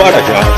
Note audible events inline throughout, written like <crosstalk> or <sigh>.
Para já, podcast.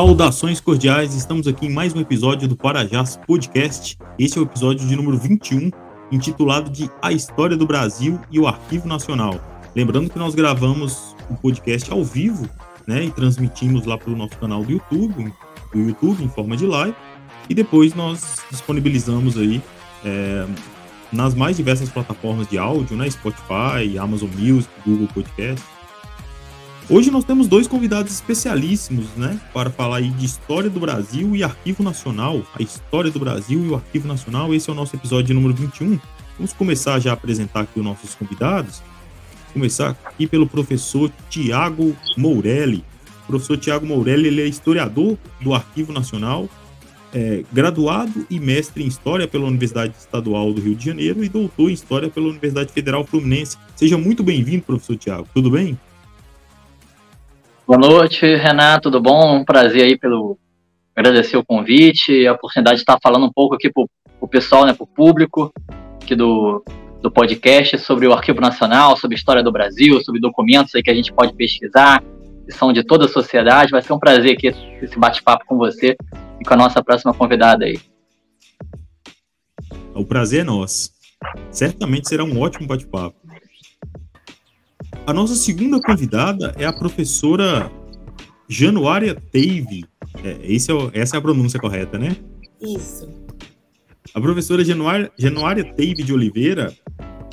Saudações cordiais, estamos aqui em mais um episódio do Parajás Podcast. Este é o episódio de número 21, intitulado de A História do Brasil e o Arquivo Nacional. Lembrando que nós gravamos o podcast ao vivo, né, e transmitimos lá para o nosso canal do YouTube, do YouTube em forma de live, e depois nós disponibilizamos aí é, nas mais diversas plataformas de áudio, né, Spotify, Amazon Music, Google Podcast Hoje nós temos dois convidados especialíssimos, né, para falar aí de história do Brasil e Arquivo Nacional. A história do Brasil e o Arquivo Nacional. Esse é o nosso episódio número 21. Vamos começar já a apresentar aqui os nossos convidados. Começar aqui pelo professor Tiago Mourelli. O professor Tiago Mourelli ele é historiador do Arquivo Nacional, é, graduado e mestre em História pela Universidade Estadual do Rio de Janeiro e doutor em História pela Universidade Federal Fluminense. Seja muito bem-vindo, professor Tiago. Tudo bem? Boa noite, Renato, tudo bom? Um prazer aí pelo agradecer o convite e a oportunidade de estar falando um pouco aqui para o pessoal, né, para o público aqui do, do podcast sobre o Arquivo Nacional, sobre a história do Brasil, sobre documentos aí que a gente pode pesquisar, que são de toda a sociedade. Vai ser um prazer aqui esse bate-papo com você e com a nossa próxima convidada aí. O prazer é nosso. Certamente será um ótimo bate-papo. A nossa segunda convidada é a professora Januária Teve. É, esse é o, essa é a pronúncia correta, né? Isso. A professora Januária, Januária Teve de Oliveira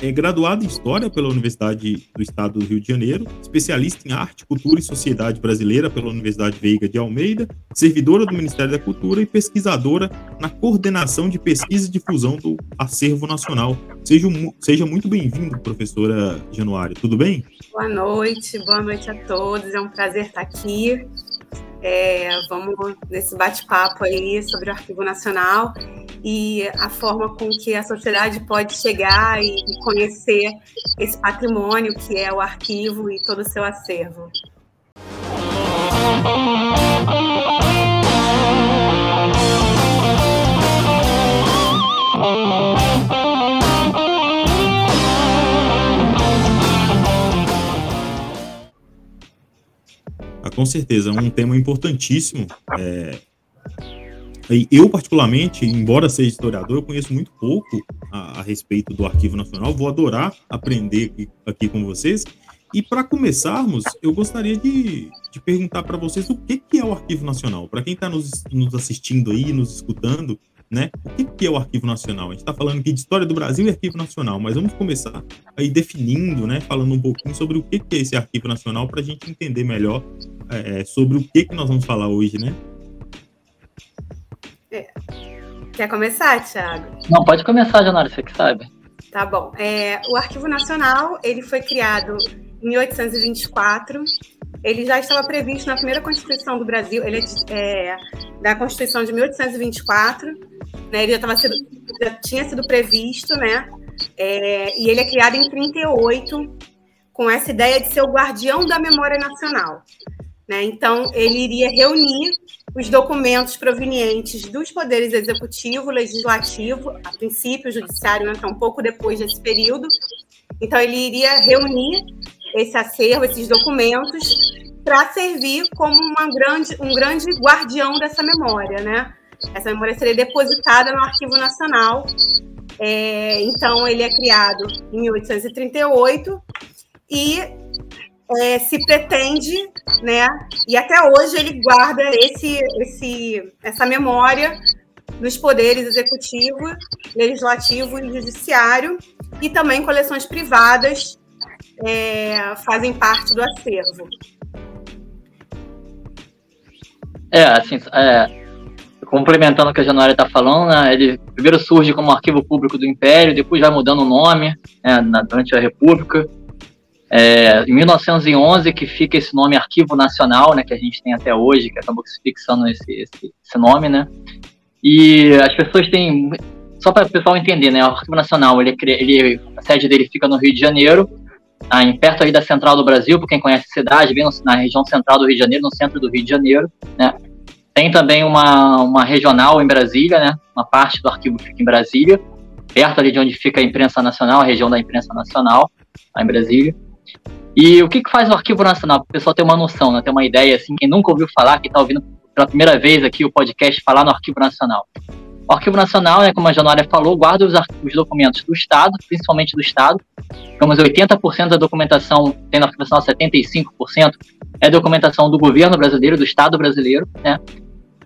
é graduada em História pela Universidade do Estado do Rio de Janeiro, especialista em Arte, Cultura e Sociedade Brasileira pela Universidade Veiga de Almeida, servidora do Ministério da Cultura e pesquisadora na coordenação de pesquisa e difusão do Acervo Nacional. Seja, seja muito bem-vindo, professora Januária. Tudo bem? Boa noite, boa noite a todos. É um prazer estar aqui. É, vamos nesse bate-papo aí sobre o Arquivo Nacional e a forma com que a sociedade pode chegar e, conhecer esse patrimônio que é o arquivo e todo o seu acervo. Com certeza, é um tema importantíssimo. É, eu, particularmente, embora seja historiador, eu conheço muito pouco a, a respeito do Arquivo Nacional. Vou adorar aprender aqui, aqui com vocês. E para começarmos, eu gostaria de, de perguntar para vocês o que, que é o Arquivo Nacional. Para quem está nos, nos, assistindo aí, nos escutando, né? O que, que é o Arquivo Nacional? A gente está falando aqui de história do Brasil e Arquivo Nacional, mas vamos começar aí definindo, né? Falando um pouquinho sobre o que, que é esse Arquivo Nacional para a gente entender melhor é, sobre o que, que nós vamos falar hoje, né? É. Quer começar, Thiago? Não, pode começar, Janara, você que sabe. Tá bom. É, o Arquivo Nacional ele foi criado em 1824. Ele já estava previsto na primeira Constituição do Brasil. Ele é, é da Constituição de 1824. Né, ele já, tava sido, já tinha sido previsto, né? É, e ele é criado em 38 com essa ideia de ser o guardião da memória nacional. Né? Então, ele iria reunir os documentos provenientes dos poderes executivo, legislativo, a princípio, judiciário, né, então um pouco depois desse período. Então, ele iria reunir esse acervo, esses documentos, para servir como uma grande, um grande guardião dessa memória, né? Essa memória seria depositada no Arquivo Nacional. É, então, ele é criado em 1838 e é, se pretende, né? E até hoje ele guarda esse, esse, essa memória dos poderes executivo, legislativo e judiciário, e também coleções privadas é, fazem parte do acervo. É, assim, é, complementando o que a Januária está falando, né, ele primeiro surge como arquivo público do Império, depois vai mudando o nome né, na, durante a República. É, em 1911 que fica esse nome Arquivo Nacional, né, que a gente tem até hoje, que acabou se fixando esse, esse, esse nome, né? E as pessoas têm, só para o pessoal entender, né, o Arquivo Nacional, ele, ele, a sede dele fica no Rio de Janeiro, aí, perto aí da Central do Brasil, para quem conhece a cidade, bem na região central do Rio de Janeiro, no centro do Rio de Janeiro, né? Tem também uma, uma regional em Brasília, né? Uma parte do arquivo fica em Brasília, perto ali de onde fica a imprensa nacional, a região da imprensa nacional, lá em Brasília. E o que, que faz o Arquivo Nacional? Para o pessoal ter uma noção, né? ter uma ideia, assim, quem nunca ouviu falar, que está ouvindo pela primeira vez aqui o podcast falar no Arquivo Nacional. O Arquivo Nacional, né, como a Januária falou, guarda os, os, documentos do Estado, principalmente do Estado. Digamos, 80% da documentação, tem no Arquivo Nacional 75%, é documentação do governo brasileiro, do Estado brasileiro, né?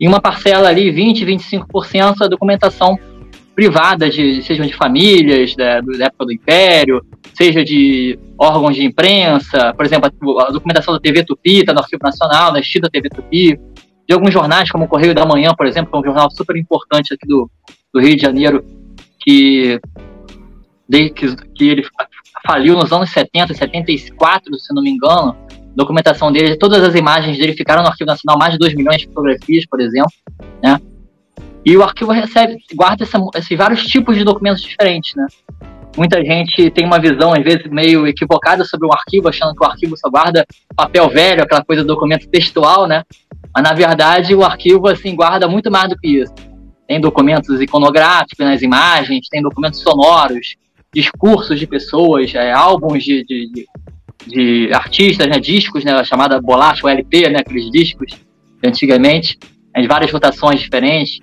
E uma parcela ali, 20, 25%, a documentação privada, de, sejam de famílias, da, da, época do Império, seja de órgãos de imprensa, por exemplo, a, a documentação da TV Tupi, está no Arquivo Nacional, da extinta TV Tupi, de alguns jornais, como o Correio da Manhã, por exemplo, que é um jornal super importante aqui do, do Rio de Janeiro, que, que, que ele faliu nos anos 70, 74, se não me engano, documentação dele, todas as imagens dele ficaram no Arquivo Nacional, mais de 2 milhões de fotografias, por exemplo, né? E o arquivo recebe, guarda esses vários tipos de documentos diferentes, né? Muita gente tem uma visão, às vezes, meio equivocada sobre o arquivo, achando que o arquivo só guarda papel velho, aquela coisa do documento textual, né? Mas, na verdade, o arquivo, assim, guarda muito mais do que isso. Tem documentos iconográficos nas imagens, tem documentos sonoros, discursos de pessoas, é, álbuns de, de, de de artistas, né, discos, né, chamada bolacha, o LP, né, aqueles discos antigamente, de várias rotações diferentes.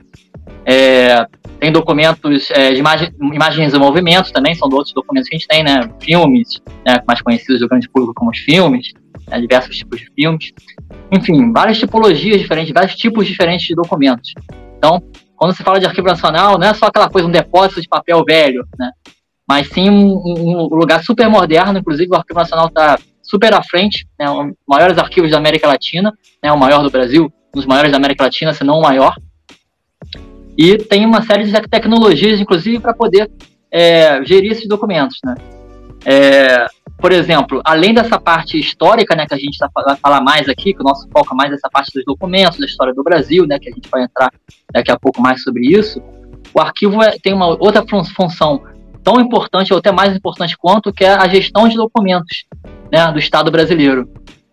É, tem documentos é, de imagem, imagens em movimento também, são outros documentos que a gente tem, né, filmes, né, mais conhecidos do grande público como os filmes, né, diversos tipos de filmes. Enfim, várias tipologias diferentes, vários tipos diferentes de documentos. Então, quando se fala de arquivo nacional, não é só aquela coisa, um depósito de papel velho, né? Mas sim um, um lugar super moderno, inclusive o Arquivo Nacional está super à frente, né, um maiores arquivos da América Latina, né, o maior do Brasil, um dos maiores da América Latina, se não o maior. E tem uma série de tecnologias, inclusive, para poder é, gerir esses documentos. Né. É, por exemplo, além dessa parte histórica, né, que a gente tá, vai falar mais aqui, que o nosso foco é mais essa parte dos documentos, da história do Brasil, né, que a gente vai entrar daqui a pouco mais sobre isso, o arquivo é, tem uma outra função tão importante, ou até mais importante quanto, que é a gestão de documentos né, do Estado brasileiro.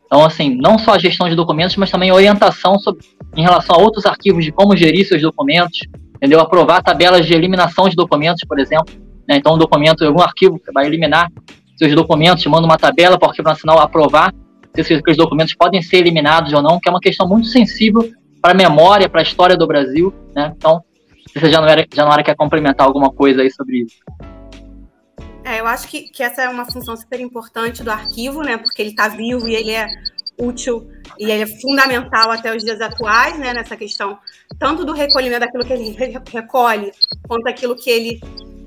Então, assim, não só a gestão de documentos, mas também orientação sobre, em relação a outros arquivos de como gerir seus documentos, entendeu? Aprovar tabelas de eliminação de documentos, por exemplo. Né? Então, um documento, algum arquivo que vai eliminar seus documentos, manda uma tabela para o Arquivo Nacional aprovar se esses documentos podem ser eliminados ou não, que é uma questão muito sensível para a memória, para a história do Brasil. Né? Então, se você já não, era, já não era quer complementar alguma coisa aí sobre isso. É, eu acho que, que essa é uma função super importante do arquivo, né? Porque ele está vivo e ele é útil e ele é fundamental até os dias atuais, né? Nessa questão tanto do recolhimento daquilo que ele recolhe, quanto daquilo que ele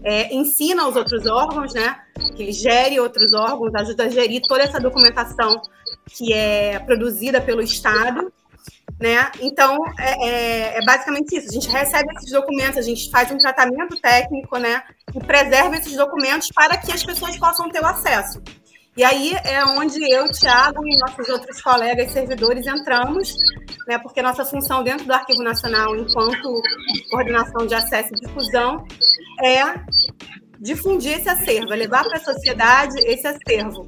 é, ensina aos outros órgãos, né? Que ele gere outros órgãos, ajuda a gerir toda essa documentação que é produzida pelo Estado né? Então, é, é, é, basicamente isso. A gente recebe esses documentos, a gente faz um tratamento técnico, né? E preserva esses documentos para que as pessoas possam ter o acesso. E aí é onde eu, Tiago e nossos outros colegas servidores entramos, né? Porque nossa função dentro do Arquivo Nacional, enquanto coordenação de acesso e difusão, é difundir esse acervo, é levar para a sociedade esse acervo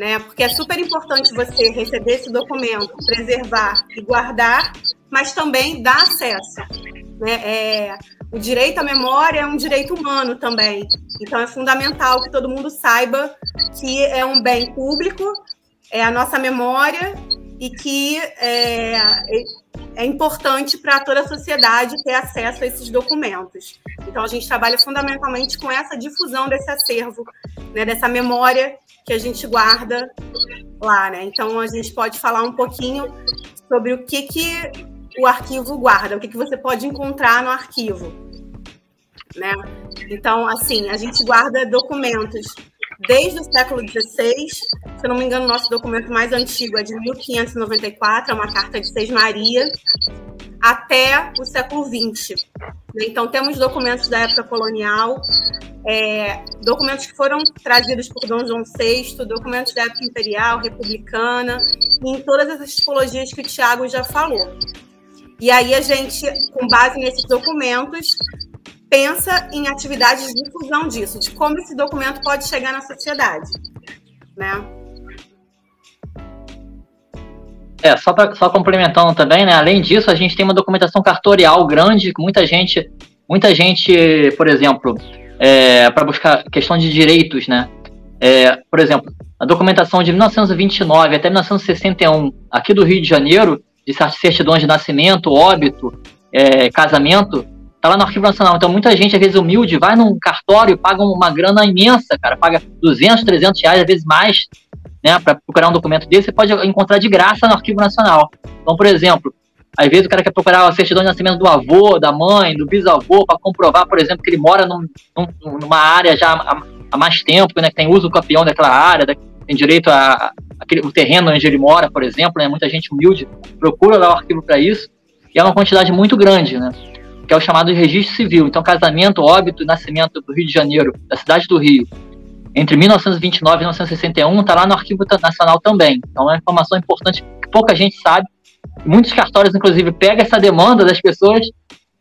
né? Porque é super importante você receber esse documento, preservar e guardar, mas também dar acesso. Né? É, o direito à memória é um direito humano também. Então é fundamental que todo mundo saiba que é um bem público, é a nossa memória e que é, é importante para toda a sociedade ter acesso a esses documentos. Então a gente trabalha fundamentalmente com essa difusão desse acervo, né, dessa memória que a gente guarda lá, né? Então a gente pode falar um pouquinho sobre o que, que o arquivo guarda, o que, que você pode encontrar no arquivo, né? Então, assim, a gente guarda documentos desde o século XVI, se não me engano, nosso documento mais antigo é de 1594, é uma carta de Seis Maria, até o século XX. Então, temos documentos da época colonial, é, documentos que foram trazidos por Dom João VI, documentos da época imperial, republicana, em todas essas tipologias que o Tiago já falou. E aí a gente, com base nesses documentos, pensa em atividades de difusão disso, de como esse documento pode chegar na sociedade, né? É, só, pra, só complementando também, né? Além disso, a gente tem uma documentação cartorial grande, que muita gente, muita gente, por exemplo, é, para buscar questão de direitos, né? É, por exemplo, a documentação de 1929 até 1961, aqui do Rio de Janeiro, de certidões de nascimento, óbito, é, casamento, tá lá no Arquivo Nacional. Então, muita gente, às vezes humilde, vai num cartório, paga uma grana imensa, cara, paga 200, 300 reais, às vezes mais, né, para procurar um documento desse, você pode encontrar de graça no Arquivo Nacional. Então, por exemplo, às vezes o cara quer procurar a certidão de nascimento do avô, da mãe, do bisavô, para comprovar, por exemplo, que ele mora num, num, numa área já há, há, mais tempo, né, que tem uso campeão daquela área, da, tem direito a aquele, o terreno onde ele mora, por exemplo, né, muita gente humilde procura lá o arquivo para isso, e é uma quantidade muito grande, né, que é o chamado registro civil. Então, casamento, óbito, nascimento do Rio de Janeiro, da cidade do Rio, entre 1929 e 1961 está lá no Arquivo Nacional também. Então é uma informação importante que pouca gente sabe. Muitos cartórios, inclusive, pegam essa demanda das pessoas,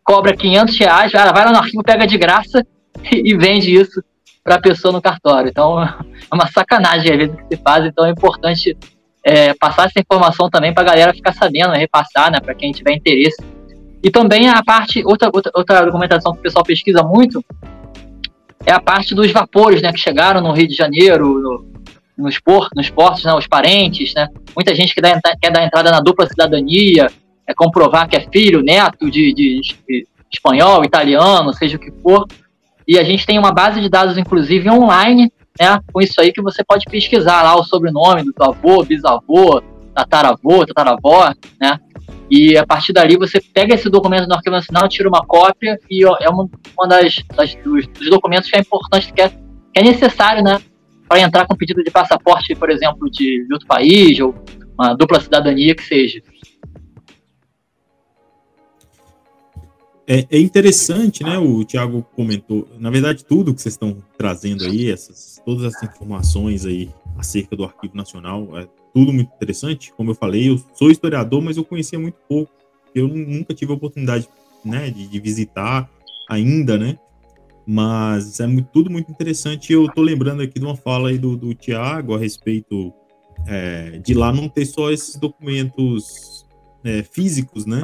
cobra 500 reais, vai lá no arquivo, pega de graça <laughs> e, vende isso para a pessoa no cartório. Então é uma sacanagem às vezes que se faz. Então é importante é, passar essa informação também para a galera ficar sabendo, né, repassar, né, para quem tiver interesse. E também a parte, outra, outra, outra documentação que o pessoal pesquisa muito, é a parte dos vapores, né, que chegaram no Rio de Janeiro, no, nos, portos, nos portos, né, os parentes, né, muita gente que dá, quer dar entrada na dupla cidadania, é comprovar que é filho, neto de, de, de espanhol, italiano, seja o que for, e a gente tem uma base de dados, inclusive, online, né, com isso aí que você pode pesquisar lá o sobrenome do avô, bisavô, tataravô, tataravó, né, e a partir dali você pega esse documento no Arquivo Nacional, tira uma cópia e é uma, uma das, das dos, dos, documentos que é importante, que é, que é necessário, né? Para entrar com pedido de passaporte, por exemplo, de, de outro país, ou uma dupla cidadania que seja. É, é, interessante, né? O Tiago comentou. Na verdade, tudo que vocês estão trazendo aí, essas, todas essas informações aí acerca do Arquivo Nacional, é tudo muito interessante. Como eu falei, eu sou historiador, mas eu conhecia muito pouco. Eu nunca tive a oportunidade, né, de, de visitar ainda, né? Mas é muito, tudo muito interessante. Eu tô lembrando aqui de uma fala aí do, do Tiago a respeito é, de lá não ter só esses documentos é, físicos, né?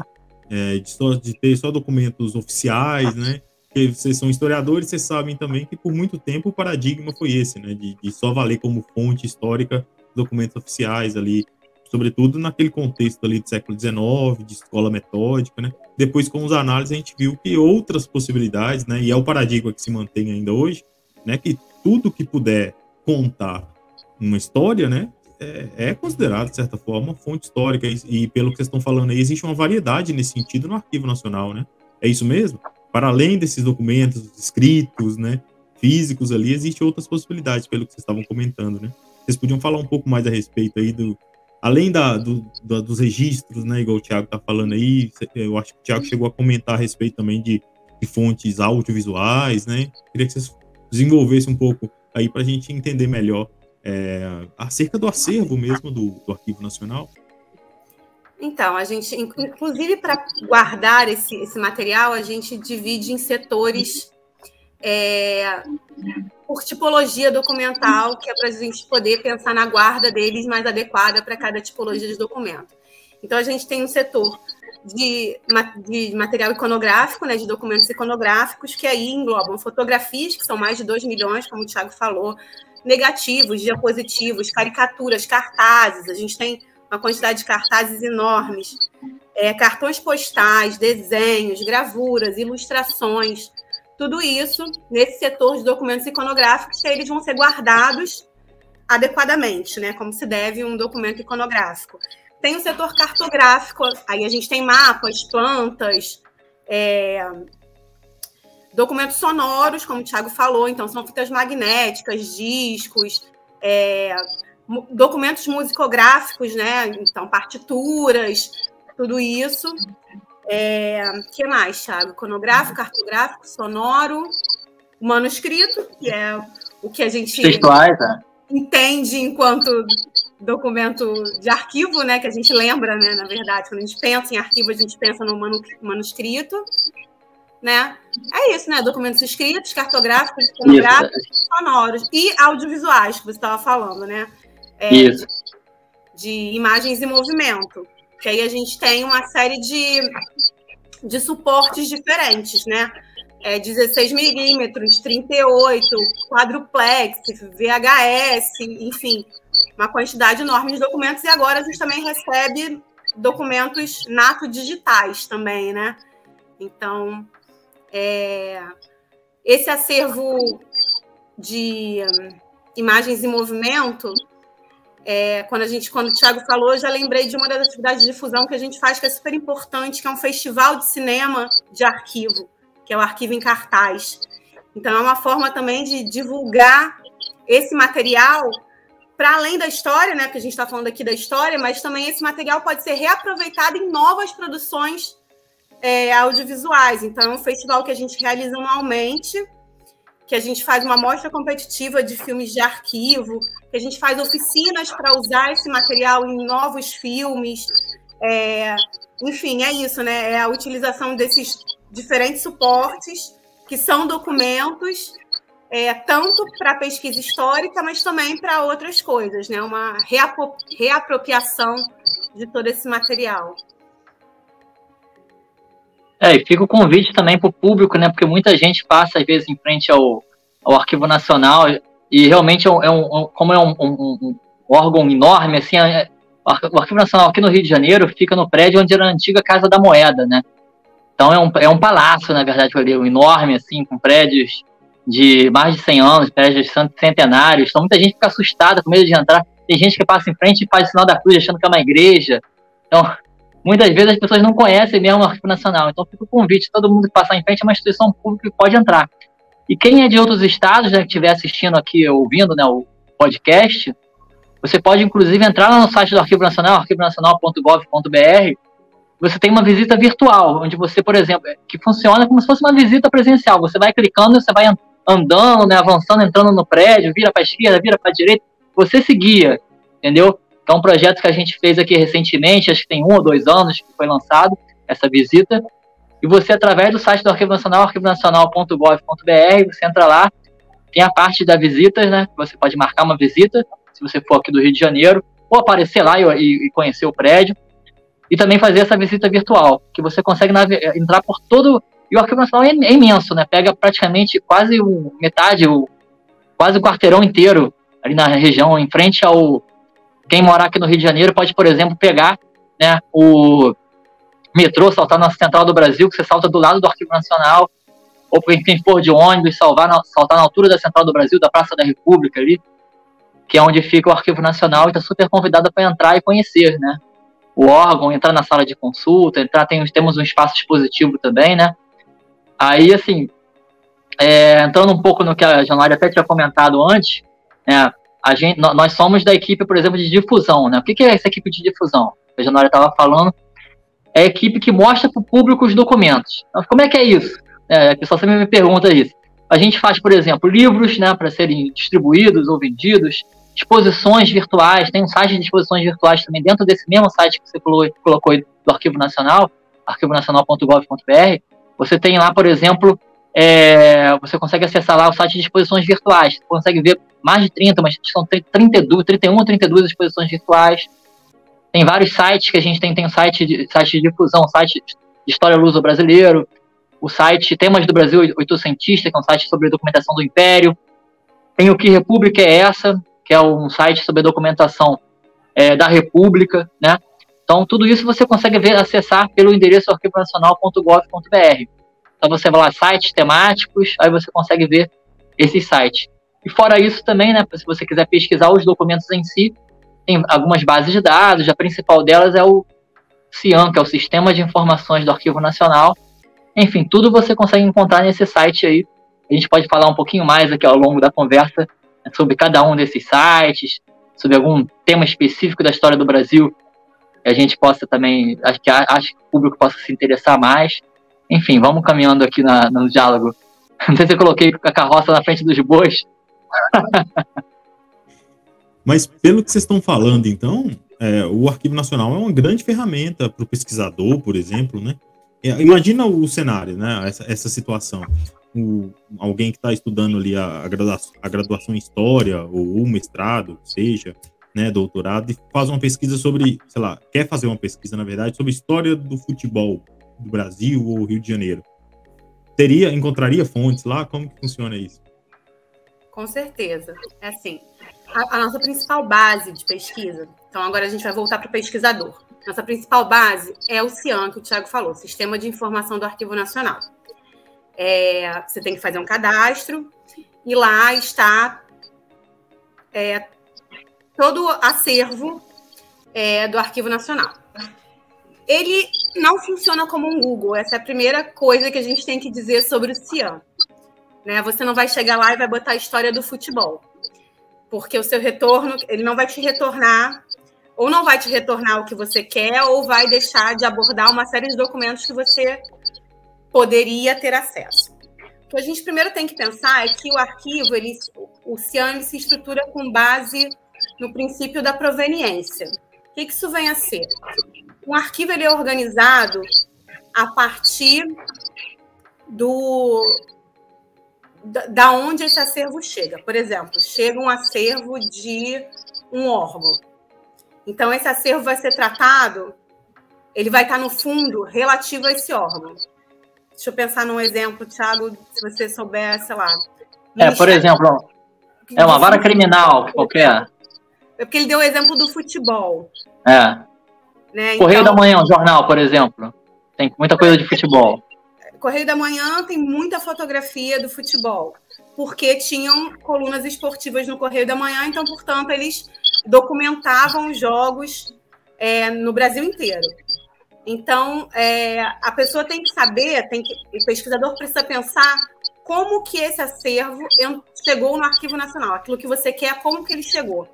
É, de, só, de ter só documentos oficiais, né? Porque vocês são historiadores, vocês sabem também que por muito tempo o paradigma foi esse, né? De, de só valer como fonte histórica documentos oficiais ali, sobretudo naquele contexto ali do século XIX, de escola metódica, né? Depois, com os análises, a gente viu que outras possibilidades, né? E é o paradigma que se mantém ainda hoje, né? Que tudo que puder contar uma história, né? É, é considerado, de certa forma, fonte histórica. E, e, pelo que vocês estão falando aí, existe uma variedade nesse sentido no Arquivo Nacional, né? É isso mesmo? Para além desses documentos escritos, né? Físicos ali, existem outras possibilidades, pelo que vocês estavam comentando, né? Vocês podiam falar um pouco mais a respeito aí do. Além da, do, do, dos registros, né? Igual o Thiago tá falando aí, eu acho que o Thiago chegou a comentar a respeito também de, de fontes audiovisuais, né? Queria que vocês desenvolvessem um pouco aí para a gente entender melhor é, acerca do acervo mesmo do, do Arquivo Nacional. Então, a gente, inclusive para guardar esse, esse material, a gente divide em setores é, por tipologia documental, que é para a gente poder pensar na guarda deles mais adequada para cada tipologia de documento. Então, a gente tem um setor de, de material iconográfico, né, de documentos iconográficos, que aí englobam fotografias, que são mais de 2 milhões, como o Thiago falou, negativos, diapositivos, caricaturas, cartazes, a gente tem uma quantidade de cartazes enormes, é, cartões postais, desenhos, gravuras, ilustrações, tudo isso nesse setor de documentos iconográficos, eles vão ser guardados adequadamente, né? Como se deve um documento iconográfico. Tem o setor cartográfico, aí a gente tem mapas, plantas, é, documentos sonoros, como o Thiago falou, então são fitas magnéticas, discos, é, documentos musicográficos, né? Então, partituras, tudo isso. É, que mais, Thiago? Iconográfico, cartográfico, sonoro, manuscrito, que é o que a gente Textuais, é. entende enquanto documento de arquivo, né? Que a gente lembra, né? Na verdade, quando a gente pensa em arquivo, a gente pensa no manuscrito, né? É isso, né? Documentos escritos, cartográficos, iconográficos, sonoros e audiovisuais que você estava falando, né? É, isso. De, de imagens em movimento. Que aí a gente tem uma série de, de suportes diferentes, né? É 16 milímetros, 38, quadruplex, VHS, enfim, uma quantidade enorme de documentos. E agora a gente também recebe documentos nato digitais também, né? Então, é, esse acervo de imagens em movimento é, quando a gente, quando o Thiago falou, eu já lembrei de uma das atividades de difusão que a gente faz, que é super importante, que é um festival de cinema de arquivo, que é o Arquivo em Cartaz. Então, é uma forma também de divulgar esse material para além da história, né? Que a gente está falando aqui da história, mas também esse material pode ser reaproveitado em novas produções é, audiovisuais. Então, é um festival que a gente realiza anualmente que a gente faz uma mostra competitiva de filmes de arquivo, que a gente faz oficinas para usar esse material em novos filmes. É, enfim, é isso, né? É a utilização desses diferentes suportes, que são documentos, é, tanto para pesquisa histórica, mas também para outras coisas, né? Uma reapropriação de todo esse material. É, e fica o convite também para o público, né? Porque muita gente passa, às vezes, em frente ao, ao Arquivo Nacional e realmente é um, é um como é um, um, um, órgão enorme, assim, é, o Arquivo Nacional aqui no Rio de Janeiro fica no prédio onde era a antiga Casa da Moeda, né? Então é um, é um palácio, na verdade, um enorme, assim, com prédios de mais de 100 anos, prédios centenários. Então muita gente fica assustada, com medo de entrar. Tem gente que passa em frente e faz o sinal da cruz achando que é uma igreja. Então, muitas vezes as pessoas não conhecem mesmo o Arquivo Nacional. Então fica o convite, todo mundo que passar em frente é uma instituição pública que pode entrar. E quem é de outros estados, né, que estiver assistindo aqui, ouvindo né, o podcast, você pode inclusive entrar no site do Arquivo Nacional, arquivonacional.gov.br, você tem uma visita virtual, onde você, por exemplo, que funciona como se fosse uma visita presencial. Você vai clicando, você vai andando, né, avançando, entrando no prédio, vira para a esquerda, vira para a direita, você se guia, entendeu? Então, um projeto que a gente fez aqui recentemente, acho que tem um ou dois anos que foi lançado, essa visita, e você, através do site do Arquivo Nacional, arquivonacional.gov.br, você entra lá, tem a parte da visitas, né? Você pode marcar uma visita, se você for aqui do Rio de Janeiro, ou aparecer lá e, e conhecer o prédio. E também fazer essa visita virtual, que você consegue entrar por todo. E o Arquivo Nacional é, é imenso, né? Pega praticamente quase metade, quase o quarteirão inteiro ali na região, em frente ao. Quem morar aqui no Rio de Janeiro pode, por exemplo, pegar né, o, metrô, saltar na Central do Brasil, que você salta do lado do Arquivo Nacional, ou quem for de ônibus, salvar na, saltar na altura da Central do Brasil, da Praça da República ali, que é onde fica o Arquivo Nacional, e está super convidada para entrar e conhecer, né? O órgão, entrar na sala de consulta, entrar, tem, temos um espaço expositivo também, né? Aí, assim, é, entrando um pouco no que a Januária até tinha comentado antes, né, a gente, nós somos da equipe, por exemplo, de difusão, né? O que, que é essa equipe de difusão? A Januária estava falando, é a equipe que mostra para o público os documentos. Então, como é que é isso? É, a pessoa sempre me pergunta isso. A gente faz, por exemplo, livros né, para serem distribuídos ou vendidos, exposições virtuais, tem um site de exposições virtuais também dentro desse mesmo site que você colocou do Arquivo Nacional, arquivonacional.gov.br. Você tem lá, por exemplo, é, você consegue acessar lá o site de exposições virtuais. Você consegue ver mais de 30, mas são 32, 31 ou 32 exposições virtuais. Tem vários sites que a gente tem, tem site de, site de difusão, site de história luso brasileiro, o site Temas do Brasil Oitocentista, que é um site sobre documentação do Império. Tem o Que República é Essa, que é um site sobre documentação é, da República, né? Então, tudo isso você consegue ver, acessar pelo endereço arquivonacional.gov.br. Então, você vai lá, sites temáticos, aí você consegue ver esses sites. E fora isso também, né, se você quiser pesquisar os documentos em si, tem algumas bases de dados, a principal delas é o CIAN, que é o Sistema de Informações do Arquivo Nacional. Enfim, tudo você consegue encontrar nesse site aí. A gente pode falar um pouquinho mais aqui ao longo da conversa né, sobre cada um desses sites, sobre algum tema específico da história do Brasil que a gente possa também, acho que, acho que o público possa se interessar mais. Enfim, vamos caminhando aqui na, no diálogo. <laughs> Não sei se eu coloquei a carroça na frente dos bois. <laughs> Mas pelo que vocês estão falando, então, é, o Arquivo Nacional é uma grande ferramenta para o pesquisador, por exemplo, né? É, imagina o cenário, né? Essa, essa situação. O, alguém que está estudando ali a, a, graduação, a graduação em História, ou o mestrado, seja, né, doutorado, e faz uma pesquisa sobre, sei lá, quer fazer uma pesquisa, na verdade, sobre história do futebol do Brasil ou Rio de Janeiro. Teria, encontraria fontes lá? Como que funciona isso? Com certeza. É assim, a, a nossa principal base de pesquisa, então agora a gente vai voltar para o pesquisador. Nossa principal base é o CIAN, que o Tiago falou, Sistema de Informação do Arquivo Nacional. É, você tem que fazer um cadastro e lá está é, todo o acervo é, do Arquivo Nacional. Ele não funciona como um Google, essa é a primeira coisa que a gente tem que dizer sobre o CIAN. Né? Você não vai chegar lá e vai botar a história do futebol porque o seu retorno, ele não vai te retornar, ou não vai te retornar o que você quer, ou vai deixar de abordar uma série de documentos que você poderia ter acesso. O que a gente primeiro tem que pensar é que o arquivo, ele, o CIAN se estrutura com base no princípio da proveniência. O que isso vem a ser? Um arquivo ele é organizado a partir do, da onde esse acervo chega. Por exemplo, chega um acervo de um órgão. Então, esse acervo vai ser tratado, ele vai estar no fundo relativo a esse órgão. Deixa eu pensar num exemplo, Thiago, se você souber, sei lá. É, por exemplo, é uma vara criminal qualquer. É porque ele deu o exemplo do futebol. É. Né? Correio então, da Manhã, um jornal, por exemplo. Tem muita coisa de futebol. Correio da Manhã tem muita fotografia do futebol, porque tinham colunas esportivas no Correio da Manhã, então, portanto, eles documentavam os jogos é, no Brasil inteiro. Então, é, a pessoa tem que saber, tem que, o pesquisador precisa pensar como que esse acervo chegou no Arquivo Nacional, aquilo que você quer, como que ele chegou.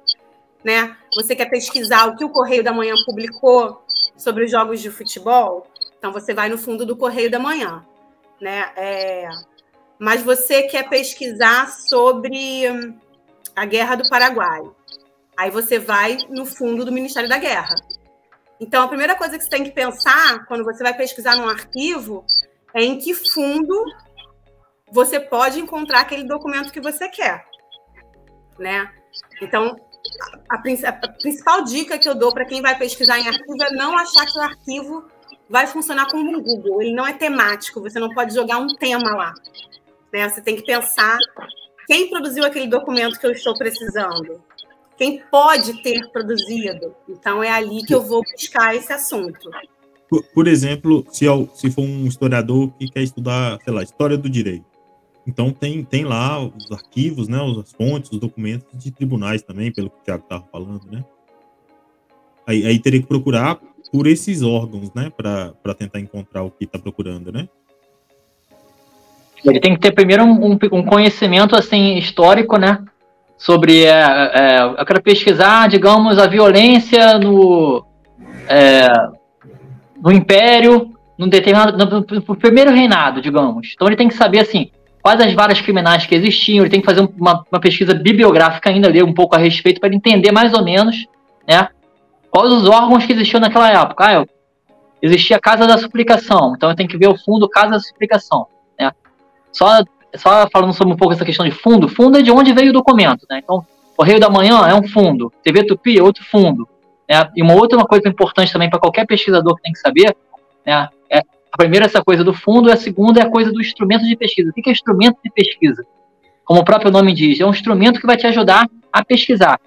Né? Você quer pesquisar o que o Correio da Manhã publicou sobre os jogos de futebol? Então, você vai no fundo do Correio da Manhã né? É, mas você quer pesquisar sobre a Guerra do Paraguai. Aí você vai no fundo do Ministério da Guerra. Então, a primeira coisa que você tem que pensar quando você vai pesquisar num arquivo é em que fundo você pode encontrar aquele documento que você quer, né? Então, a, a, principal dica que eu dou para quem vai pesquisar em arquivo é não achar que o arquivo vai funcionar como um Google. Ele não é temático, você não pode jogar um tema lá. Né? Você tem que pensar quem produziu aquele documento que eu estou precisando. Quem pode ter produzido. Então, é ali que eu vou buscar esse assunto. Por, por exemplo, se, se for um historiador que quer estudar, sei lá, história do direito. Então, tem, tem lá os arquivos, né, as fontes, os documentos de tribunais também, pelo que o Tiago estava falando, né? Aí, aí teria que procurar por esses órgãos, né, para tentar encontrar o que está procurando, né? Ele tem que ter primeiro um, um conhecimento assim histórico, né, sobre é, é, eu quero pesquisar, digamos, a violência no é, no Império, no determinado no, no, primeiro reinado, digamos. Então ele tem que saber assim quais as várias criminais que existiam. Ele tem que fazer uma, uma pesquisa bibliográfica ainda, ler um pouco a respeito para entender mais ou menos, né, quais os órgãos que existiam naquela época. Ah, eu, existia a Casa da Suplicação, então eu tenho que ver o fundo Casa da Suplicação. Né? Só, só falando sobre um pouco essa questão de fundo, fundo é de onde veio o documento. Né? Então, Correio da Manhã é um fundo, TV Tupi é outro fundo. Né? E uma outra uma coisa importante também para qualquer pesquisador que tem que saber, né? A primeira é essa coisa do fundo, a segunda é a coisa do instrumento de pesquisa. O que é instrumento de pesquisa? Como o próprio nome diz, é um instrumento que vai te ajudar a pesquisar.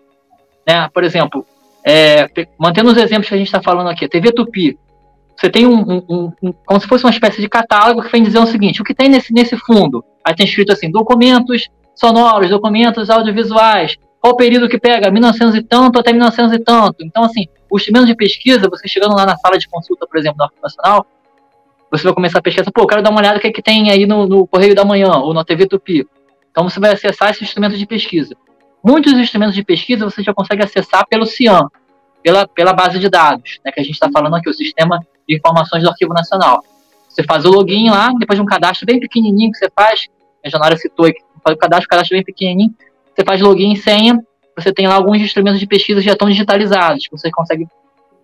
Né? Por exemplo, é, mantendo os exemplos que a gente está falando aqui, a TV Tupi, você tem um, um, um, como se fosse uma espécie de catálogo que vem dizer o seguinte: o que tem nesse, nesse fundo? Aí tem escrito assim: documentos sonoros, documentos audiovisuais, qual o período que pega? 1900 e tanto até 1900 e tanto. Então, assim, o instrumento de pesquisa, você chegando lá na sala de consulta, por exemplo, da Nacional, você vai começar a pesquisar, pô, eu quero dar uma olhada o que, é que tem aí no, no Correio da Manhã ou na TV Tupi. Então, você vai acessar esse instrumento de pesquisa. Muitos instrumentos de pesquisa você já consegue acessar pelo CIAN. pela, pela base de dados, né, que a gente está falando aqui, o sistema de informações do Arquivo Nacional. Você faz o login lá, depois de um cadastro bem pequenininho que você faz, a Janara citou aqui, faz o cadastro, o cadastro bem pequenininho, você faz login e senha, você tem lá alguns instrumentos de pesquisa já estão digitalizados, que você consegue,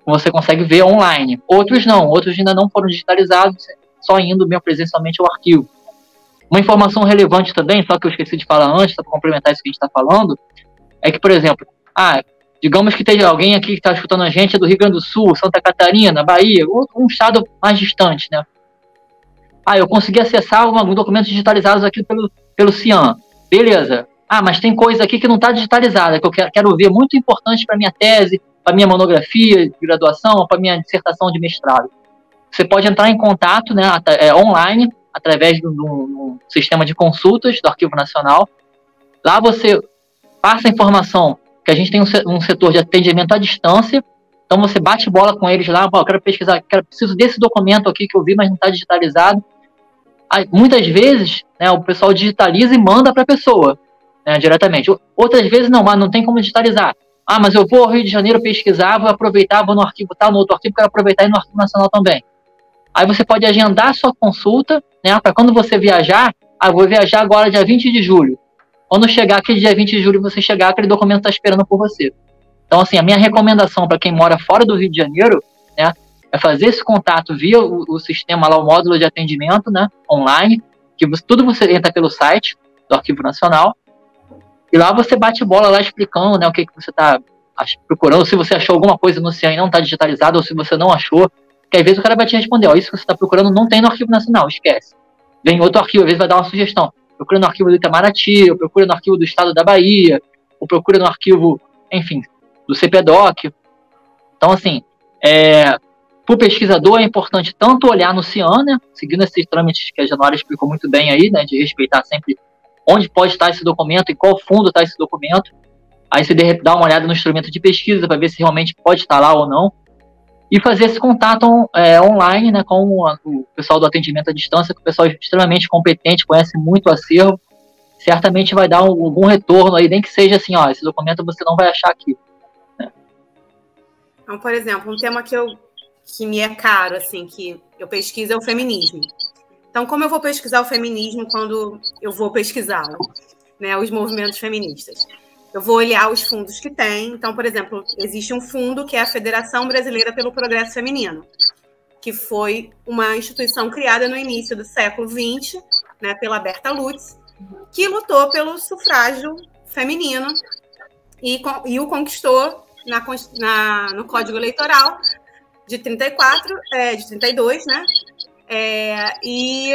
você consegue ver online. Outros não, outros ainda não foram digitalizados, só indo mesmo presencialmente ao arquivo. Uma informação relevante também, só que eu esqueci de falar antes, para complementar isso que a gente está falando, é que, por exemplo, ah, digamos que tem alguém aqui que está escutando a gente é do Rio Grande do Sul, Santa Catarina, Bahia, um estado mais distante, né? Ah, eu consegui acessar alguns documentos digitalizados aqui pelo, pelo CIAN. Beleza. Ah, mas tem coisa aqui que não está digitalizada, que eu quero, quero ver, muito importante para minha tese, para minha monografia de graduação, para minha dissertação de mestrado. Você pode entrar em contato né, é, online através do, sistema de consultas do Arquivo Nacional. Lá você passa a informação que a gente tem um, setor de atendimento à distância, então você bate bola com eles lá, eu quero pesquisar, quero, preciso desse documento aqui que eu vi, mas não está digitalizado. Aí, muitas vezes né, o pessoal digitaliza e manda para a pessoa né, diretamente. Outras vezes não, mas não tem como digitalizar. Ah, mas eu vou ao Rio de Janeiro pesquisar, vou aproveitar, vou no arquivo tal, no outro arquivo, quero aproveitar e no arquivo nacional também. Aí você pode agendar sua consulta, né, para quando você viajar, ah, vou viajar agora dia 20 de julho. Quando chegar aquele dia 20 de julho, você chegar, aquele documento está esperando por você. Então, assim, a minha recomendação para quem mora fora do Rio de Janeiro, né, é fazer esse contato via o, o, sistema lá, o módulo de atendimento, né, online, que você, tudo você entra pelo site do Arquivo Nacional, e lá você bate bola lá explicando, né, o que, que você está procurando, se você achou alguma coisa no CIAN e não está digitalizado, ou se você não achou, que às vezes o cara vai te responder, ó, isso que você está procurando não tem no Arquivo Nacional, esquece. Vem outro arquivo, às vezes vai dar uma sugestão. Procura no arquivo do Itamaraty, ou procura no arquivo do Estado da Bahia, ou procura no arquivo, enfim, do CPDOC. Então, assim, é, para o pesquisador é importante tanto olhar no CIAN, né, seguindo esses trâmites que a Januária explicou muito bem aí, né, de respeitar sempre onde pode estar esse documento e qual fundo está esse documento. Aí você dá uma olhada no instrumento de pesquisa para ver se realmente pode estar lá ou não e fazer esse contato é, online né, com o, pessoal do atendimento à distância, que o pessoal é extremamente competente, conhece muito o acervo, certamente vai dar um, algum retorno aí, nem que seja assim, ó, esse documento você não vai achar aqui. Né? Então, por exemplo, um tema que, eu, que me é caro, assim, que eu pesquiso é o feminismo. Então, como eu vou pesquisar o feminismo quando eu vou pesquisá-lo? Né, os movimentos feministas eu vou olhar os fundos que tem. Então, por exemplo, existe um fundo que é a Federação Brasileira pelo Progresso Feminino, que foi uma instituição criada no início do século XX, né, pela Berta Lutz, que lutou pelo sufrágio feminino e, e o conquistou na, na, no Código Eleitoral de 34, é, de 32, né? É, e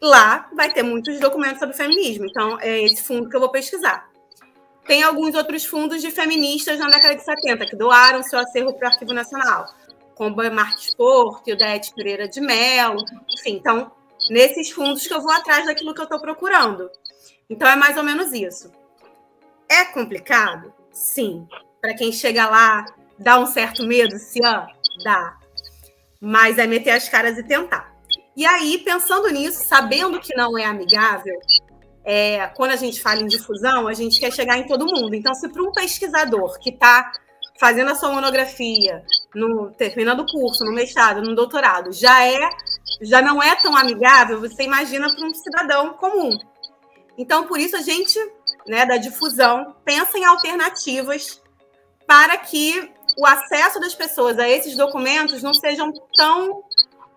lá vai ter muitos documentos sobre feminismo. Então, é esse fundo que eu vou pesquisar. Tem alguns outros fundos de feministas na década de 70 que doaram seu acervo para o Arquivo Nacional, como Marques Porto e o Dete Pereira de Mello. Enfim, então, nesses fundos que eu vou atrás daquilo que eu estou procurando. Então, é mais ou menos isso. É complicado? Sim. Para quem chega lá, dá um certo medo, se dá. Mas é meter as caras e tentar. E aí, pensando nisso, sabendo que não é amigável, é, quando a gente fala em difusão, a gente quer chegar em todo mundo. Então, se para um pesquisador que está fazendo a sua monografia, no, terminando o curso, no mestrado, no doutorado, já é, já não é tão amigável, você imagina para um cidadão comum. Então, por isso a gente, né, da difusão, pensa em alternativas para que o acesso das pessoas a esses documentos não sejam tão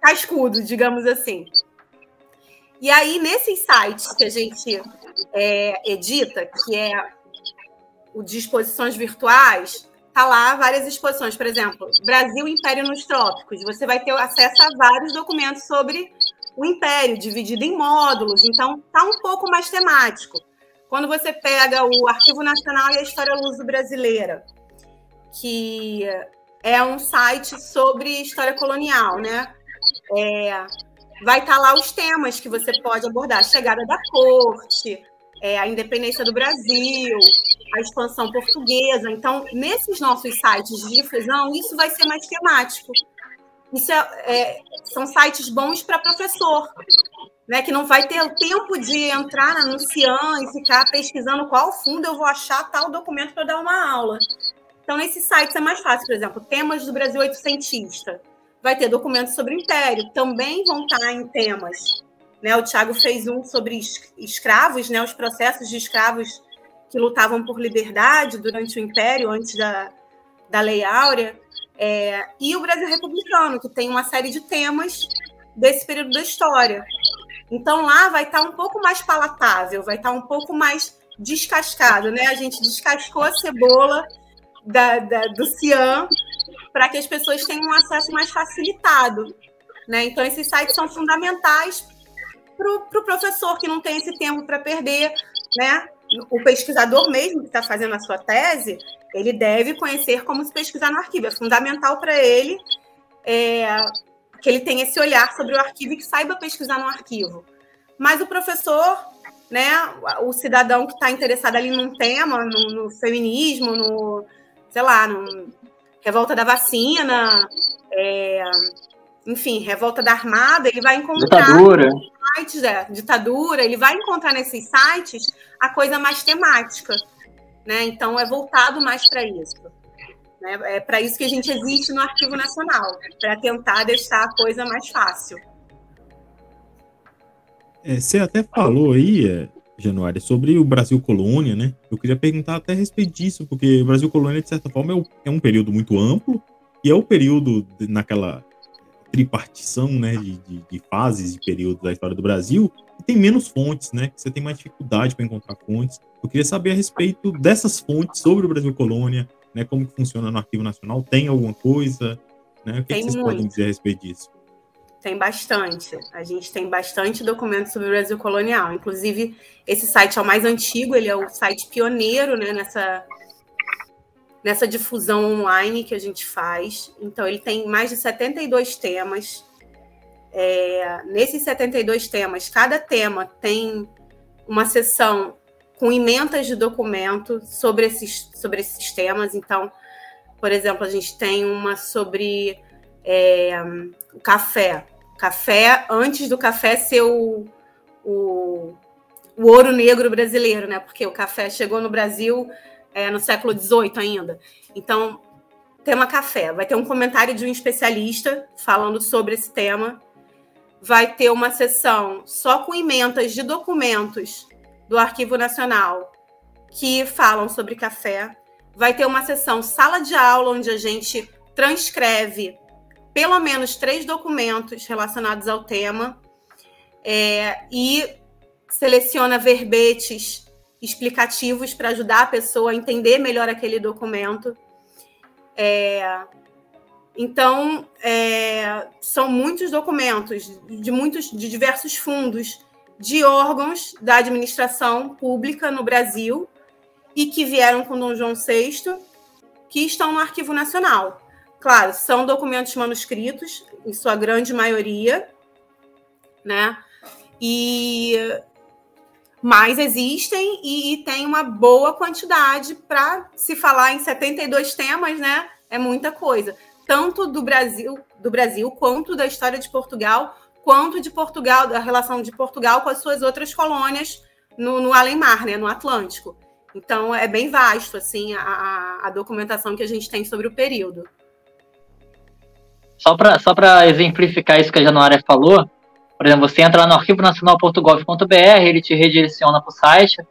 cascudo, digamos assim. E aí, nesses sites que a gente é, edita, que é o de exposições virtuais, tá lá várias exposições. Por exemplo, Brasil Império nos Trópicos. Você vai ter acesso a vários documentos sobre o Império, dividido em módulos. Então, tá um pouco mais temático. Quando você pega o Arquivo Nacional e a História Luso-Brasileira, que é um site sobre história colonial, né? É, vai estar tá lá os temas que você pode abordar: a chegada da corte, é, a independência do Brasil, a expansão portuguesa. Então, nesses nossos sites de difusão, isso vai ser mais temático. Isso é, é, são sites bons para professor, né, que não vai ter o tempo de entrar na Cian e ficar pesquisando qual fundo eu vou achar tal documento para dar uma aula. Então, nesses sites é mais fácil, por exemplo, temas do Brasil oitocentista. Vai ter documentos sobre o Império, também vão estar em temas. Né? O Tiago fez um sobre escravos, né? os processos de escravos que lutavam por liberdade durante o Império, antes da, da Lei Áurea. É, e o Brasil Republicano, que tem uma série de temas desse período da história. Então lá vai estar um pouco mais palatável, vai estar um pouco mais descascado, né? A gente descascou a cebola da, da, do cian para que as pessoas tenham um acesso mais facilitado. Né? Então, esses sites são fundamentais para o pro professor que não tem esse tempo para perder. Né? O pesquisador mesmo que está fazendo a sua tese, ele deve conhecer como se pesquisar no arquivo. É fundamental para ele é, que ele tenha esse olhar sobre o arquivo e que saiba pesquisar no arquivo. Mas o professor, né, o cidadão que está interessado ali num tema, no, no feminismo, no, sei lá, no, revolta da vacina, é, enfim, revolta da armada, ele vai encontrar ditadura. sites, é, ditadura, ele vai encontrar nesses sites a coisa mais temática, né? Então é voltado mais para isso. Né? É para isso que a gente existe no Arquivo Nacional, para tentar deixar a coisa mais fácil. É, você até falou aí, é, Januário, sobre o Brasil colônia, né? Eu queria perguntar até a respeito disso, porque o Brasil colônia, de certa forma, é, um período muito amplo, e é o período de, naquela tripartição, né, de, de, de, fases de período da história do Brasil, que tem menos fontes, né? Que você tem mais dificuldade para encontrar fontes. Eu queria saber a respeito dessas fontes sobre o Brasil colônia, né? Como que funciona no Arquivo Nacional? Tem alguma coisa? Né? O que, que vocês muito. podem dizer a respeito disso? Tem bastante. A gente tem bastante documentos sobre o Brasil colonial. Inclusive, esse site é o mais antigo, ele é o site pioneiro né, nessa, nessa difusão online que a gente faz. Então, ele tem mais de 72 temas. É, nesses 72 temas, cada tema tem uma seção com emendas de documento sobre esses, sobre esses temas. Então, por exemplo, a gente tem uma sobre é, café café antes do café ser o, o, o, ouro negro brasileiro, né? Porque o café chegou no Brasil é, no século XVIII ainda. Então, tema café. Vai ter um comentário de um especialista falando sobre esse tema. Vai ter uma sessão só com emendas de documentos do Arquivo Nacional que falam sobre café. Vai ter uma sessão sala de aula onde a gente transcreve pelo menos três documentos relacionados ao tema é, e seleciona verbetes explicativos para ajudar a pessoa a entender melhor aquele documento. É, então, é, são muitos documentos de muitos de diversos fundos de órgãos da administração pública no Brasil e que vieram com Dom João VI, que estão no Arquivo Nacional. Claro, são documentos manuscritos, em sua grande maioria, né? E mas existem e, tem uma boa quantidade para se falar em 72 temas, né? É muita coisa, tanto do Brasil, do Brasil quanto da história de Portugal, quanto de Portugal, da relação de Portugal com as suas outras colônias no, no além-mar, né? No Atlântico. Então é bem vasto assim a, a documentação que a gente tem sobre o período. Só para só exemplificar isso que a Januária falou, por exemplo, você entra lá no arquivo nacional.gov.br, ele te redireciona para o site,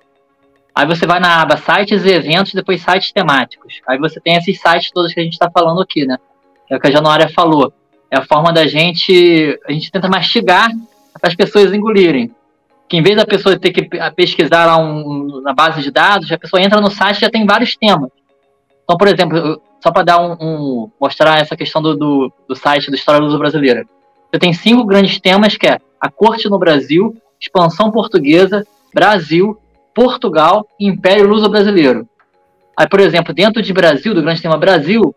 aí você vai na aba sites e eventos, depois sites temáticos. Aí você tem esses sites todos que a gente está falando aqui, né? Que é o que a Januária falou. É a forma da gente, a gente tenta mastigar para as pessoas engolirem. Que em vez da pessoa ter que pesquisar lá um, na base de dados, a pessoa entra no site e já tem vários temas. Então, por exemplo, só para dar um, um, mostrar essa questão do, do, do site da História Luso Brasileira. Você tem cinco grandes temas que é a corte no Brasil, expansão portuguesa, Brasil, Portugal e Império Luso Brasileiro. Aí, por exemplo, dentro de Brasil, do grande tema Brasil,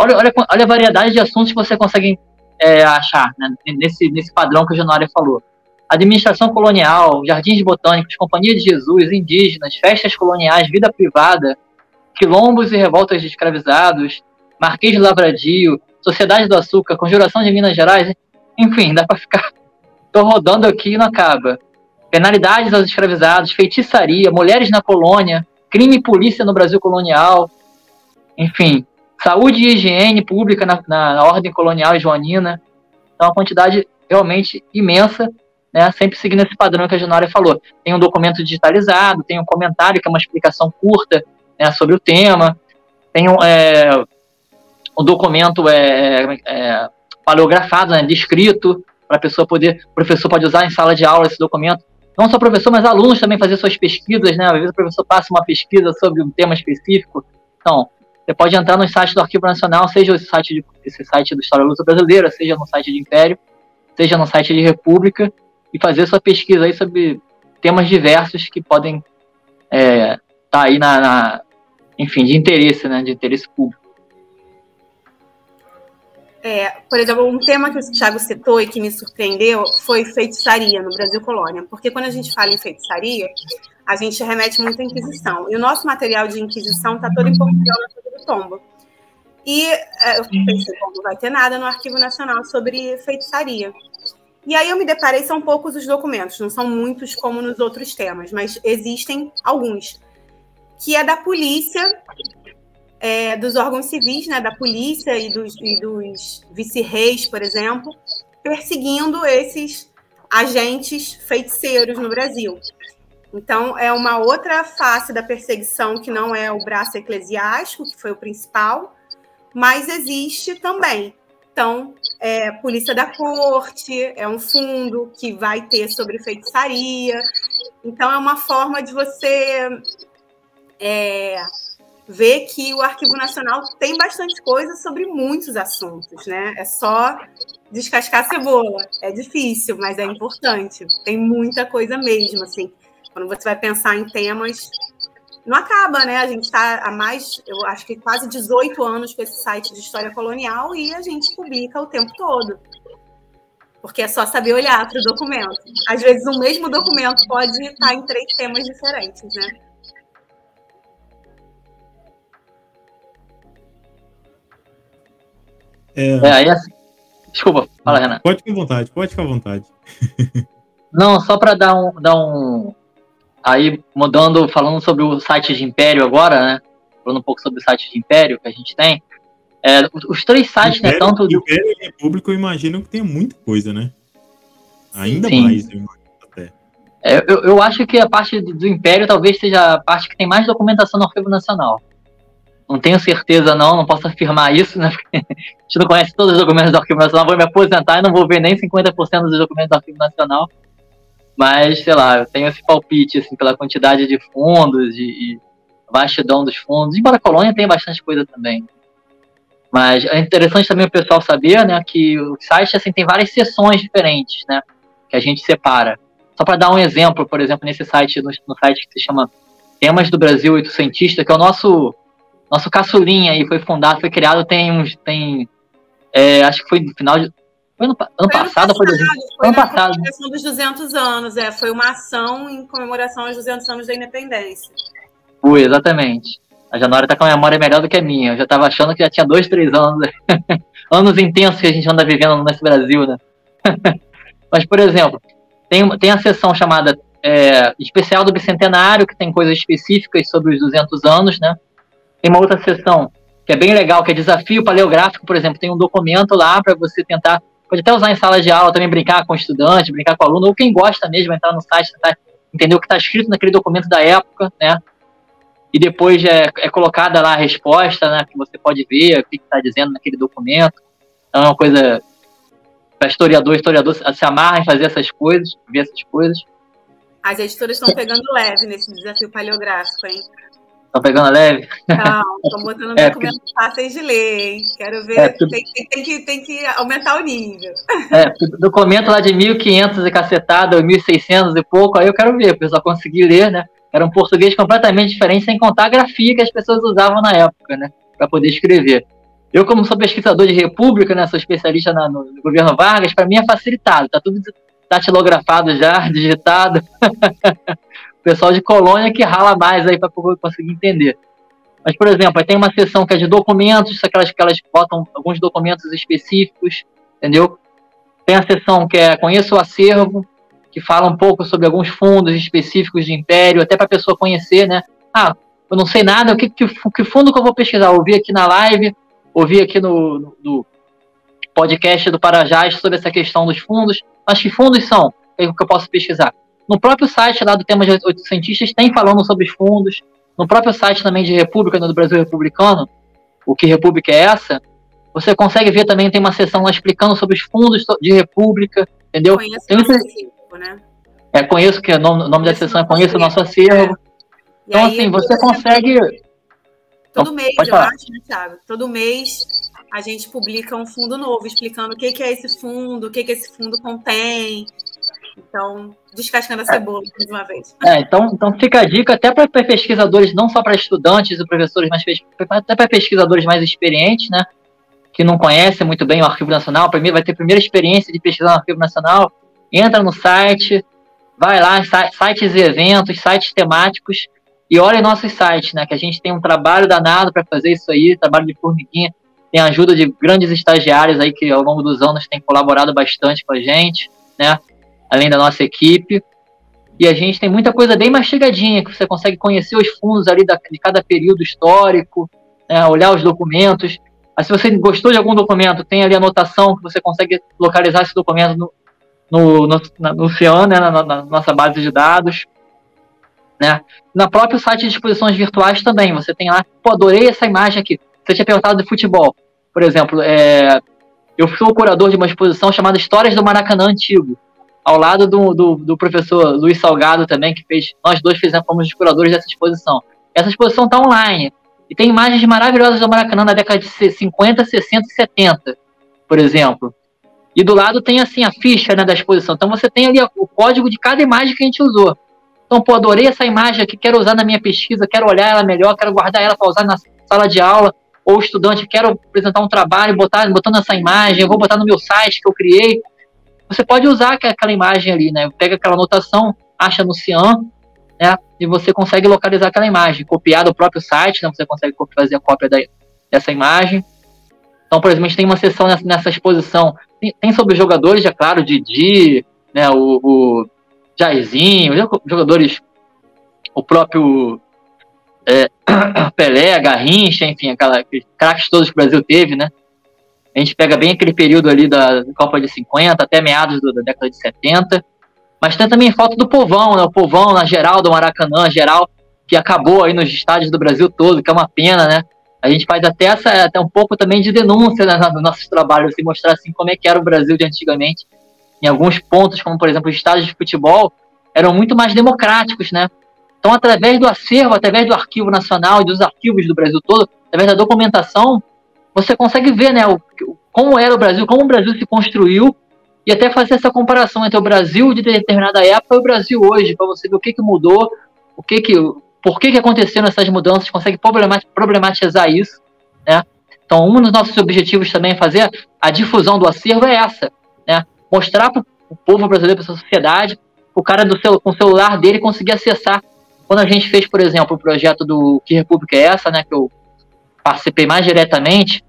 olha, olha, olha a variedade de assuntos que você consegue é, achar né, nesse, nesse padrão que o Januário falou. Administração colonial, jardins botânicos, Companhia de Jesus, indígenas, festas coloniais, vida privada, quilombos e revoltas de escravizados, Marquês de Lavradio, Sociedade do Açúcar, Conjuração de Minas Gerais, enfim, dá para ficar. <laughs> Tô rodando aqui e não acaba. Penalidades aos escravizados, feitiçaria, mulheres na colônia, crime e polícia no Brasil colonial. enfim, saúde e higiene pública na, na, ordem colonial e joanina. Então, uma quantidade realmente imensa, né, sempre seguindo esse padrão que a Januária falou. Tem um documento digitalizado, tem um comentário que é uma explicação curta né, sobre o tema, tem um, é, um documento é, é, paleografado, né, descrito, para a pessoa poder, o professor pode usar em sala de aula esse documento. Não só professor, mas alunos também fazer suas pesquisas, né? Às vezes o professor passa uma pesquisa sobre um tema específico. Então, você pode entrar no site do Arquivo Nacional, seja esse site, de, esse site do História Lusa Brasileira, seja no site de Império, seja no site de República, e fazer sua pesquisa aí sobre temas diversos que podem estar é, tá aí na, na, enfim, de interesse, né? De interesse público. É, por exemplo, um tema que o Thiago citou e que me surpreendeu foi feitiçaria no Brasil Colônia, porque quando a gente fala em feitiçaria, a gente remete muito à Inquisição. E o nosso material de Inquisição está todo em Portugal na do Tombo. E é, eu pensei, como não vai ter nada no Arquivo Nacional sobre feitiçaria. E aí eu me deparei, são poucos os documentos, não são muitos como nos outros temas, mas existem alguns. Que é da polícia é, dos órgãos civis, né, da polícia e dos, e dos vice-reis, por exemplo, perseguindo esses agentes feiticeiros no Brasil. Então, é uma outra face da perseguição que não é o braço eclesiástico, que foi o principal, mas existe também. Então, é, Polícia da Corte, é um fundo que vai ter sobre feitiçaria. Então, é uma forma de você é, vê que o Arquivo Nacional tem bastante coisa sobre muitos assuntos, né? É só descascar a cebola. É difícil, mas é importante. Tem muita coisa mesmo, assim. Quando você vai pensar em temas, não acaba, né? A gente está há mais, eu acho que quase 18 anos com esse site de história colonial e a gente publica o tempo todo. Porque é só saber olhar para o documento. Às vezes, o mesmo documento pode estar em três temas diferentes, né? É, é aí assim. Desculpa, fala, Renan. Pode ficar à vontade, pode ficar à vontade. <laughs> Não, só para dar um, dar um. Aí, mudando, falando sobre o site de Império agora, né? Falando um pouco sobre o site de Império que a gente tem. É, os três sites, Império, né? Tanto. Império e República, eu imagino que tem muita coisa, né? Ainda Sim. mais, eu imagino. Até. É, eu, eu acho que a parte do Império talvez seja a parte que tem mais documentação no Arquivo Nacional. Não tenho certeza, não, não posso afirmar isso, né? <laughs> Porque a gente não conhece todos os documentos do Arquivo Nacional. Vou me aposentar e não vou ver nem 50% dos documentos do Arquivo Nacional. Mas, sei lá, eu tenho esse palpite, assim, pela quantidade de fundos e, e vastidão dos fundos. Embora a colônia tenha bastante coisa também. Mas é interessante também o pessoal saber, né, que o site, assim, tem várias seções diferentes, né, que a gente separa. Só para dar um exemplo, por exemplo, nesse site, no, no site que se chama Temas do Brasil Oitocentista, que é o nosso nosso caçulinha aí foi fundado, foi criado tem uns. Tem, é, acho que foi no final de. Foi no, ano, foi passado, foi, foi, foi ano passado. comemoração dos 200 anos, é, foi uma ação em comemoração aos 200 anos da independência. Foi, exatamente. A Januária tá com a memória melhor do que a minha. Eu já tava achando que já tinha dois, três anos. <laughs> anos intensos que a gente anda vivendo nesse Brasil, né? <laughs> Mas, por exemplo, tem, tem a sessão chamada é, Especial do Bicentenário, que tem coisas específicas sobre os 200 anos, né? Tem uma outra sessão que é bem legal, que é desafio paleográfico, por exemplo. Tem um documento lá para você tentar. Pode até usar em sala de aula, também brincar com o estudante, brincar com o aluno, ou quem gosta mesmo, entrar no site, tentar entender o que está escrito naquele documento da época, né? E depois é, é colocada lá a resposta, né? Que você pode ver o que está dizendo naquele documento. Então é uma coisa para historiador, historiador se amarra em fazer essas coisas, ver essas coisas. As editoras estão pegando leve nesse desafio paleográfico, hein? Estão pegando leve? Não, estão botando <laughs> é, documentos porque... fáceis de ler, hein? Quero ver. É, tem, tem, tem, que, tem que aumentar o nível. É, documento lá de 1.500 e cacetada, 1.600 e pouco, aí eu quero ver, o pessoal conseguir ler, né? Era um português completamente diferente, sem contar a grafia que as pessoas usavam na época, né? Para poder escrever. Eu, como sou pesquisador de República, né, sou especialista na, no, no, governo Vargas, para mim é facilitado, tá tudo datilografado já, <laughs> digitado. Pessoal de colônia que rala mais aí para conseguir entender. Mas, por exemplo, tem uma seção que é de documentos, aquelas que elas botam alguns documentos específicos, entendeu? Tem a seção que é Conheça o Acervo, que fala um pouco sobre alguns fundos específicos de império, até para a pessoa conhecer, né? Ah, eu não sei nada, o que, que, que fundo que eu vou pesquisar? Ouvi aqui na live, ouvi aqui no, no, no podcast do Parajás sobre essa questão dos fundos, mas que fundos são? O que eu posso pesquisar? No próprio site lá do tema de oito cientistas tem falando sobre os fundos, no próprio site também de República, né, do Brasil Republicano, o que República é essa, você consegue ver também, tem uma seção lá explicando sobre os fundos de República, entendeu? Conheço tem, acervo, né? É, conheço, que o nome, nome da sessão é Conheço o Nosso Acervo. É. Então, aí, assim, você consegue... Todo mês, eu acho, né, Thiago? Todo mês a gente publica um fundo novo, explicando o que, que é esse fundo, o que, que esse fundo contém, então, descascando a cebola mais uma vez. É, então, então fica a dica até para pesquisadores, não só para estudantes e professores, mas até para pesquisadores mais experientes, né? Que não conhecem muito bem o Arquivo Nacional. Primeiro, vai ter a primeira experiência de pesquisar no Arquivo Nacional. Entra no site, vai lá, sites e eventos, sites temáticos, e olha nossos sites, né? Que a gente tem um trabalho danado para fazer isso aí, trabalho de formiguinha. Tem a ajuda de grandes estagiários aí que ao longo dos anos têm colaborado bastante com a gente, né? Além da nossa equipe. E a gente tem muita coisa bem mastigadinha, que você consegue conhecer os fundos ali da, de cada período histórico, né, olhar os documentos. Mas se você gostou de algum documento, tem ali anotação que você consegue localizar esse documento no, no, no, na, no CIAN, né, na, na, nossa base de dados. Né? Na próprio site de exposições virtuais também, você tem lá, pô, adorei essa imagem aqui. Você tinha perguntado de futebol, por exemplo, é, eu sou o curador de uma exposição chamada Histórias do Maracanã Antigo ao lado do, do, do, professor Luiz Salgado também, que fez, nós dois fizemos, fomos os curadores dessa exposição. Essa exposição está online, e tem imagens maravilhosas do Maracanã na década de 50, 60 e 70, por exemplo. E do lado tem, assim, a ficha né, da exposição. Então você tem ali o código de cada imagem que a gente usou. Então, pô, adorei essa imagem aqui, quero usar na minha pesquisa, quero olhar ela melhor, quero guardar ela para usar na sala de aula, ou estudante, quero apresentar um trabalho, botar, botando essa imagem, eu vou botar no meu site que eu criei você pode usar aquela imagem ali, né? Pega aquela anotação, acha no Cian, né? E você consegue localizar aquela imagem, copiar do próprio site, né? Você consegue fazer a cópia da, dessa imagem. Então, por exemplo, a gente tem uma sessão nessa, nessa exposição. Tem, tem, sobre jogadores, é claro, Didi, né? O, o Jairzinho, jogadores, o próprio é, <coughs> Pelé, Garrincha, enfim, aquela, craques todos que o Brasil teve, né? A gente pega bem aquele período ali da Copa de 50 até meados do, da década de 70. Mas tem também falta do povão, né? O povão na geral do Maracanã, geral, que acabou aí nos estádios do Brasil todo, que é uma pena, né? A gente faz até, essa, até um pouco também de denúncia né, no nosso trabalho, assim, mostrar assim, como é que era o Brasil de antigamente. Em alguns pontos, como por exemplo os estádios de futebol, eram muito mais democráticos, né? Então, através do acervo, através do Arquivo Nacional e dos arquivos do Brasil todo, através da documentação, você consegue ver né, o, como era o Brasil, como o Brasil se construiu, e até fazer essa comparação entre o Brasil de determinada época e o Brasil hoje, para você ver o que, que mudou, o que que, por que, que aconteceram essas mudanças, consegue problematizar isso. Né? Então, um dos nossos objetivos também é fazer a difusão do acervo é essa, né? mostrar para o povo brasileiro, para a sociedade, o cara do seu, com o celular dele conseguir acessar. Quando a gente fez, por exemplo, o projeto do Que República é essa, né, que eu participei mais diretamente,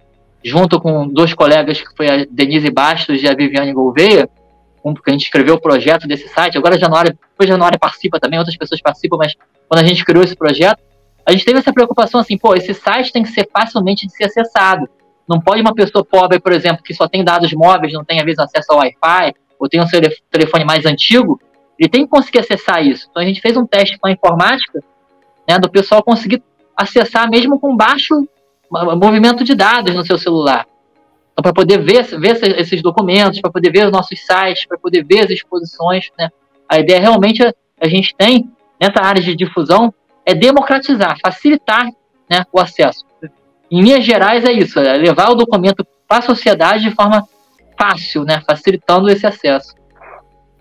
junto com dois colegas, que foi a Denise Bastos e a Viviane Gouveia, que a gente escreveu o projeto desse site. Agora a Januária, depois a participa também, outras pessoas participam, mas quando a gente criou esse projeto, a gente teve essa preocupação assim, pô, esse site tem que ser facilmente de ser acessado. Não pode uma pessoa pobre, por exemplo, que só tem dados móveis, não tem às vezes acesso ao Wi-Fi, ou tem um telefone mais antigo, ele tem que conseguir acessar isso. Então a gente fez um teste com a informática, né, do pessoal conseguir acessar mesmo com baixo movimento de dados no seu celular. Então, para poder ver, ver esses documentos, para poder ver os nossos sites, para poder ver as exposições, né? A ideia realmente a, a gente tem nessa área de difusão é democratizar, facilitar né, o acesso. Em linhas gerais é isso, é levar o documento para a sociedade de forma fácil, né, facilitando esse acesso.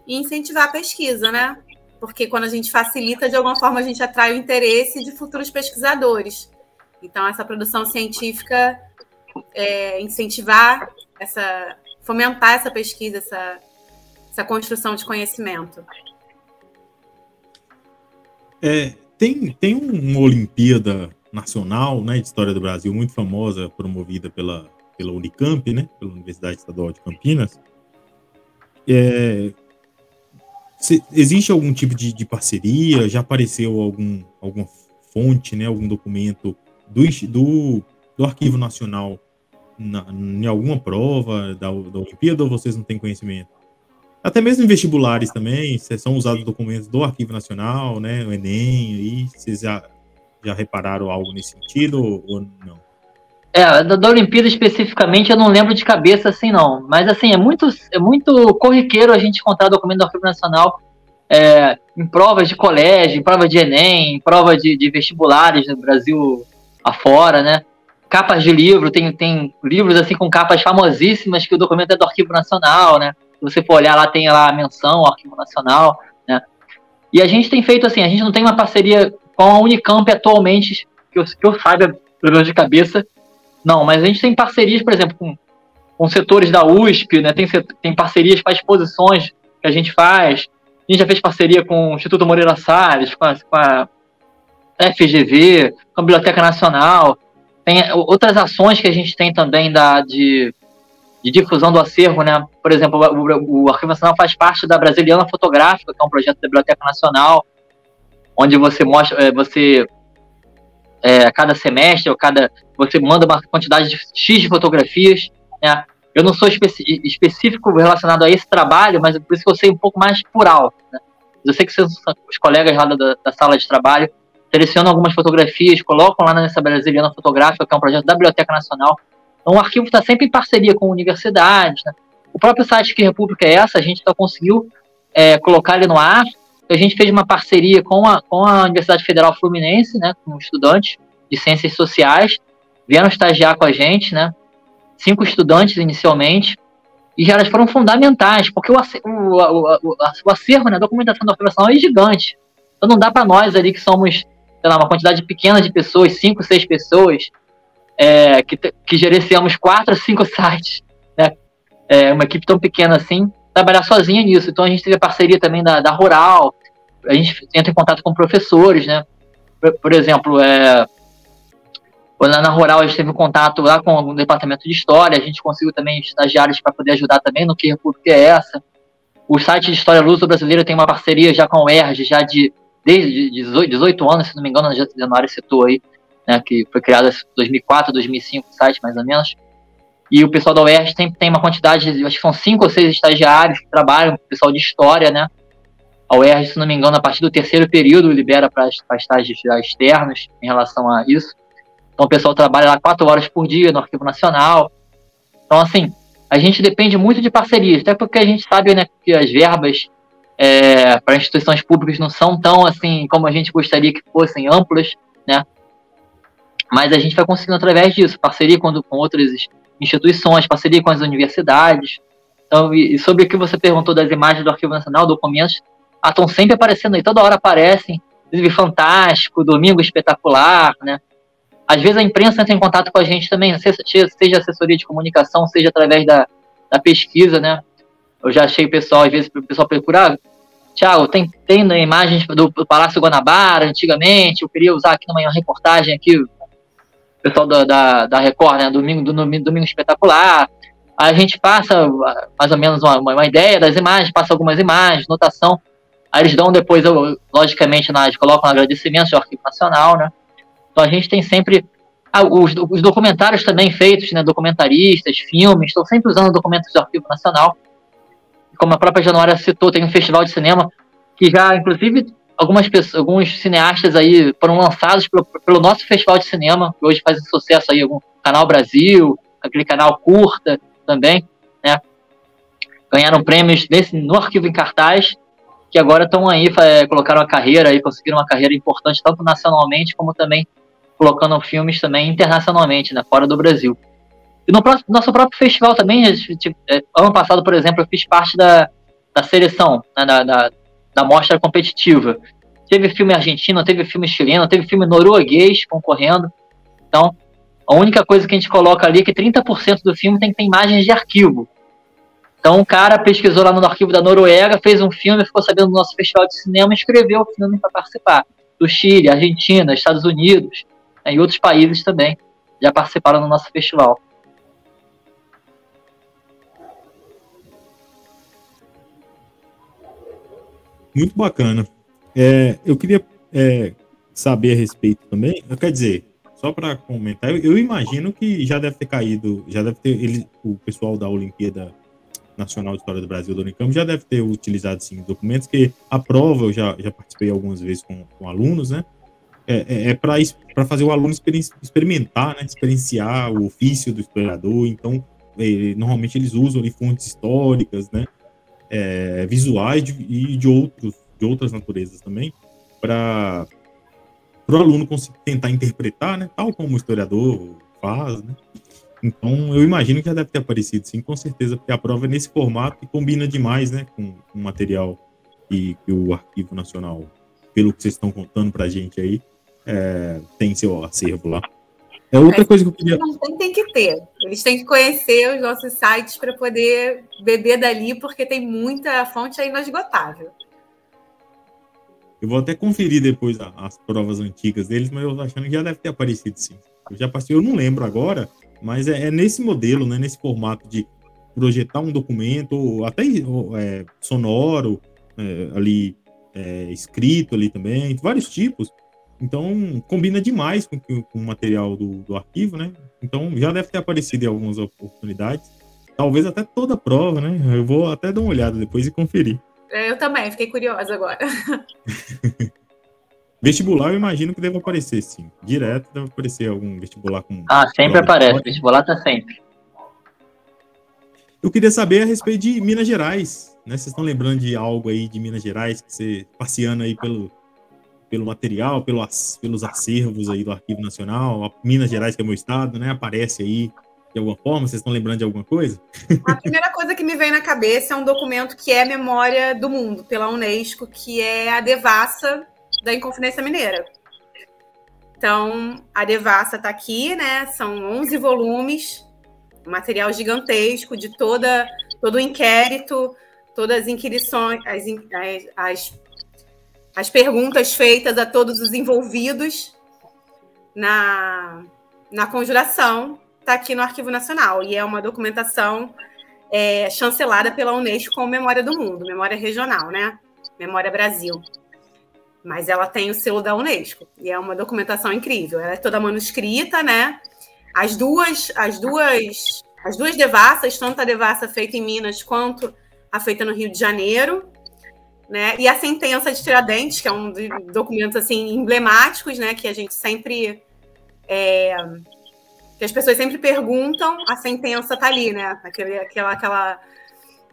E incentivar a pesquisa, né? Porque quando a gente facilita, de alguma forma a gente atrai o interesse de futuros pesquisadores. Então, essa produção científica, é, incentivar, essa, fomentar essa pesquisa, essa, essa construção de conhecimento. É, tem, tem uma Olimpíada Nacional né, de História do Brasil muito famosa, promovida pela, pela Unicamp, né, pela Universidade Estadual de Campinas. É, se, existe algum tipo de, de, parceria? Já apareceu algum, alguma fonte, né, algum documento do, do, do Arquivo Nacional na, em alguma prova da, da Olimpíada ou vocês não têm conhecimento? Até mesmo em vestibulares também, são usados documentos do Arquivo Nacional, né, o Enem, aí, vocês já, já repararam algo nesse sentido ou, não? É, da, da, Olimpíada especificamente eu não lembro de cabeça assim não, mas assim, é muito, é muito corriqueiro a gente encontrar documento do Arquivo Nacional é, em provas de colégio, em prova de Enem, em prova de, de vestibulares no Brasil afora, né? Capas de livro, tem, tem livros assim com capas famosíssimas que o documento é do Arquivo Nacional, né? Se você for olhar lá, tem lá a menção ao Arquivo Nacional, né? E a gente tem feito assim, a gente não tem uma parceria com a Unicamp atualmente, que eu, que eu saiba, pelo de cabeça, não, mas a gente tem parcerias, por exemplo, com, com setores da USP, né? Tem, tem parcerias para exposições que a gente faz. A gente já fez parceria com o Instituto Moreira Salles, com a, com a FGV, com a Biblioteca Nacional. Tem outras ações que a gente tem também da, de, de difusão do acervo, né? Por exemplo, o, o Arquivo Nacional faz parte da Brasiliana Fotográfica, que é um projeto da Biblioteca Nacional, onde você mostra, é, você é, cada semestre ou cada você manda uma quantidade de x de fotografias. Né? Eu não sou específico relacionado a esse trabalho, mas por isso que eu sei um pouco mais alto. Né? Eu sei que os colegas lá da, da, sala de trabalho selecionam algumas fotografias, colocam lá nessa Brasiliana Fotográfica, que é um projeto da Biblioteca Nacional. Então o arquivo está sempre em parceria com universidades. Né? O próprio site Que República é essa, a gente só conseguiu é, colocar ele no ar. A gente fez uma parceria com a, com a Universidade Federal Fluminense, né, com estudantes de ciências sociais, vieram estagiar com a gente, né? Cinco estudantes inicialmente, e elas foram fundamentais, porque o, acervo, o, o, o acervo, né, a documentação da operação é gigante. Então não dá para nós ali que somos, sei lá, uma quantidade pequena de pessoas, cinco, seis pessoas, é, que, que gerenciamos quatro, cinco <laughs> sites, né? É, uma equipe tão pequena assim, trabalhar sozinha nisso. Então a gente teve a parceria também da, da Rural, a gente entra em contato com professores, né? Por, por exemplo, é, Lá na Rural, a gente teve um contato lá com o departamento de História, a gente conseguiu também estagiários para poder ajudar também no que República é essa. O site de História Luso-Brasileira tem uma parceria já com o ERJ, já de desde 18, 18 anos, se não me engano, a Januário citou aí, né, que foi criado em 2004, 2005, o site mais ou menos. E o pessoal da UERJ tem, tem uma quantidade, acho que são cinco ou seis estagiários que trabalham, pessoal de História, né. A UERJ, se não me engano, a partir do terceiro período libera para estágios externos em relação a isso. Então o pessoal trabalha lá quatro horas por dia no Arquivo Nacional. Então, assim, a gente depende muito de parcerias, até porque a gente sabe né, que as verbas é, para instituições públicas não são tão assim como a gente gostaria que fossem amplas, né? Mas a gente vai conseguindo através disso, parceria com, com outras instituições, parceria com as universidades. Então, e, e sobre o que você perguntou das imagens do Arquivo Nacional, documentos, ah, estão sempre aparecendo aí, toda hora aparecem, inclusive Fantástico, Domingo Espetacular, né? Às vezes a imprensa entra em contato com a gente também, seja assessoria de comunicação, seja através da, da pesquisa, né? Eu já achei o pessoal, às vezes, o pessoal procurar. Ah, Tiago, tem, tem né, imagens do, Palácio Guanabara, antigamente, eu queria usar aqui numa reportagem aqui, o pessoal da, da, da Record, né? Domingo, do domingo, Espetacular. A gente passa mais ou menos uma, uma ideia das imagens, passa algumas imagens, notação. Aí eles dão depois, eu, logicamente, na, colocam um agradecimento ao Arquivo Nacional, né? Então a gente tem sempre ah, os, os, documentários também feitos, né, documentaristas, filmes, estão sempre usando documentos do Arquivo Nacional. Como a própria Januária citou, tem um festival de cinema que já, inclusive, algumas pessoas, alguns cineastas aí foram lançados pelo, pelo nosso festival de cinema, que hoje faz sucesso aí, algum Canal Brasil, aquele canal curta também, né? Ganharam prêmios nesse, no arquivo em cartaz que agora estão aí, é, colocaram a carreira aí, conseguiram uma carreira importante, tanto nacionalmente como também colocando filmes também internacionalmente, né, fora do Brasil. E no próximo, nosso próprio festival também, gente, é, ano passado, por exemplo, eu fiz parte da, da seleção, né, da, da, da mostra competitiva. Teve filme argentino, teve filme chileno, teve filme norueguês concorrendo. Então, a única coisa que a gente coloca ali é que 30% do filme tem que ter imagens de arquivo. Então, o cara pesquisou lá no arquivo da Noruega, fez um filme, ficou sabendo do nosso festival de cinema e escreveu o filme para participar. Do Chile, Argentina, Estados Unidos, né, e outros países também já participaram do nosso festival. Muito bacana. É, eu queria é, saber a respeito também, quer dizer, só para comentar, eu, eu, imagino que já deve ter caído, já deve ter, ele, o pessoal da Olimpíada Nacional de História do Brasil do Unicamp já deve ter utilizado sim documentos que a prova eu já, já participei algumas vezes com, com alunos, né? É, é, é para fazer o aluno experimentar, né? Experienciar o ofício do historiador. Então, normalmente eles usam ali, fontes históricas, né? É, visuais de, e de outros de outras naturezas também para o aluno conseguir tentar interpretar, né? Tal como o historiador faz, né? Então, eu imagino que já deve ter aparecido, sim, com certeza, porque a prova é nesse formato e combina demais, né, com, o material que, que, o Arquivo Nacional, pelo que vocês estão contando para a gente aí, é, tem seu acervo lá. É outra coisa que eu queria. Não tem, tem que ter. Eles têm que conhecer os nossos sites para poder beber dali, porque tem muita fonte aí inesgotável. Eu vou até conferir depois as provas antigas deles, mas eu tô achando que já deve ter aparecido sim. Eu já passei, eu não lembro agora, mas é, é nesse modelo, né, nesse formato de projetar um documento, até é, sonoro, é, ali é, escrito ali também, vários tipos. Então, combina demais com, com o material do, do, arquivo, né? Então, já deve ter aparecido em algumas oportunidades. Talvez até toda a prova, né? Eu vou até dar uma olhada depois e conferir. É, eu também, fiquei curiosa agora. <laughs> Vestibular, eu imagino que deve aparecer, sim. Direto deve aparecer algum vestibular com. Ah, sempre aparece. Vestibular tá sempre. Eu queria saber a respeito de Minas Gerais. Né? Vocês estão lembrando de algo aí de Minas Gerais que você passeando aí pelo, pelo material, pelo, pelos acervos aí do Arquivo Nacional, Minas Gerais, que é meu estado, né? Aparece aí de alguma forma? Vocês estão lembrando de alguma coisa? A primeira coisa que me vem na cabeça é um documento que é memória do mundo pela Unesco, que é a devassa da Inconfidência Mineira. Então, a devassa está aqui, né? São 11 volumes, material gigantesco de toda todo o inquérito, todas as inquirições, as, as, as perguntas feitas a todos os envolvidos na, na conjuração está aqui no Arquivo Nacional e é uma documentação é, chancelada pela Unesco como Memória do Mundo, memória regional, né? Memória Brasil. Mas ela tem o selo da Unesco e é uma documentação incrível. Ela é toda manuscrita, né? As duas, as duas, as duas devassas, tanto a devassa feita em Minas quanto a feita no Rio de Janeiro, né? E a sentença de Tiradentes, que é um dos documentos assim emblemáticos, né? Que a gente sempre é, que as pessoas sempre perguntam, a sentença tá ali, né? Aquele, aquela, aquela,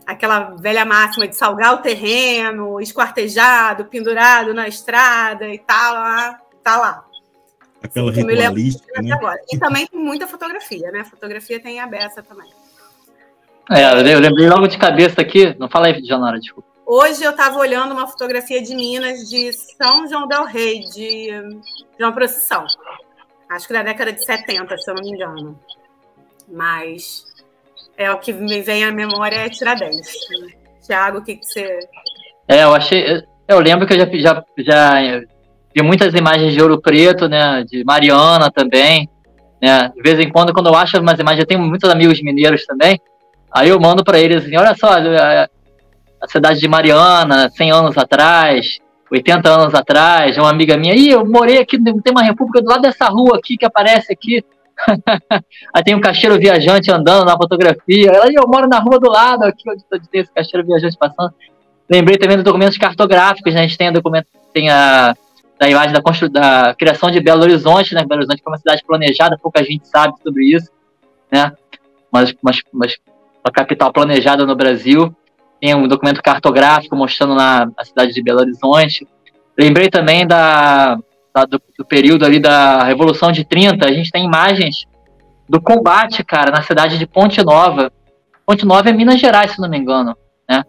aquela velha máxima de salgar o terreno, esquartejado, pendurado na estrada e tal, lá, tá lá. Aquela Sim, ritualística, né? E também tem muita fotografia, né? Fotografia tem a beça também. É, eu lembrei logo de cabeça aqui, não fala aí, Janora, desculpa. Hoje eu estava olhando uma fotografia de Minas, de São João del Rei, de, uma procissão. Acho que da década de 70, se eu não me engano. Mas é o que me vem à memória é Tiradentes. Tiago, o que, que você. É, eu achei. Eu lembro que eu já, já, já vi muitas imagens de ouro preto, né? De Mariana também. Né? De vez em quando, quando eu acho umas imagens, eu tenho muitos amigos mineiros também. Aí eu mando para eles assim: olha só, a cidade de Mariana, 100 anos atrás, 80 anos atrás, uma amiga minha, e eu morei aqui, tem uma república do lado dessa rua aqui que aparece aqui. <laughs> Aí tem um caixeiro viajante andando na fotografia. Ela, eu moro na rua do lado, aqui onde tem esse caixeiro viajante passando. Lembrei também dos documentos cartográficos, né? A gente tem a documento, tem a da imagem da, da criação de Belo Horizonte, né? Belo Horizonte foi uma cidade planejada, pouca gente sabe sobre isso, né? Mas, mas, mas uma capital planejada no Brasil tem um documento cartográfico mostrando na, a cidade de Belo Horizonte. Lembrei também da, da do, do, período ali da Revolução de 30, a gente tem imagens do combate, cara, na cidade de Ponte Nova. Ponte Nova é Minas Gerais, se não me engano, né?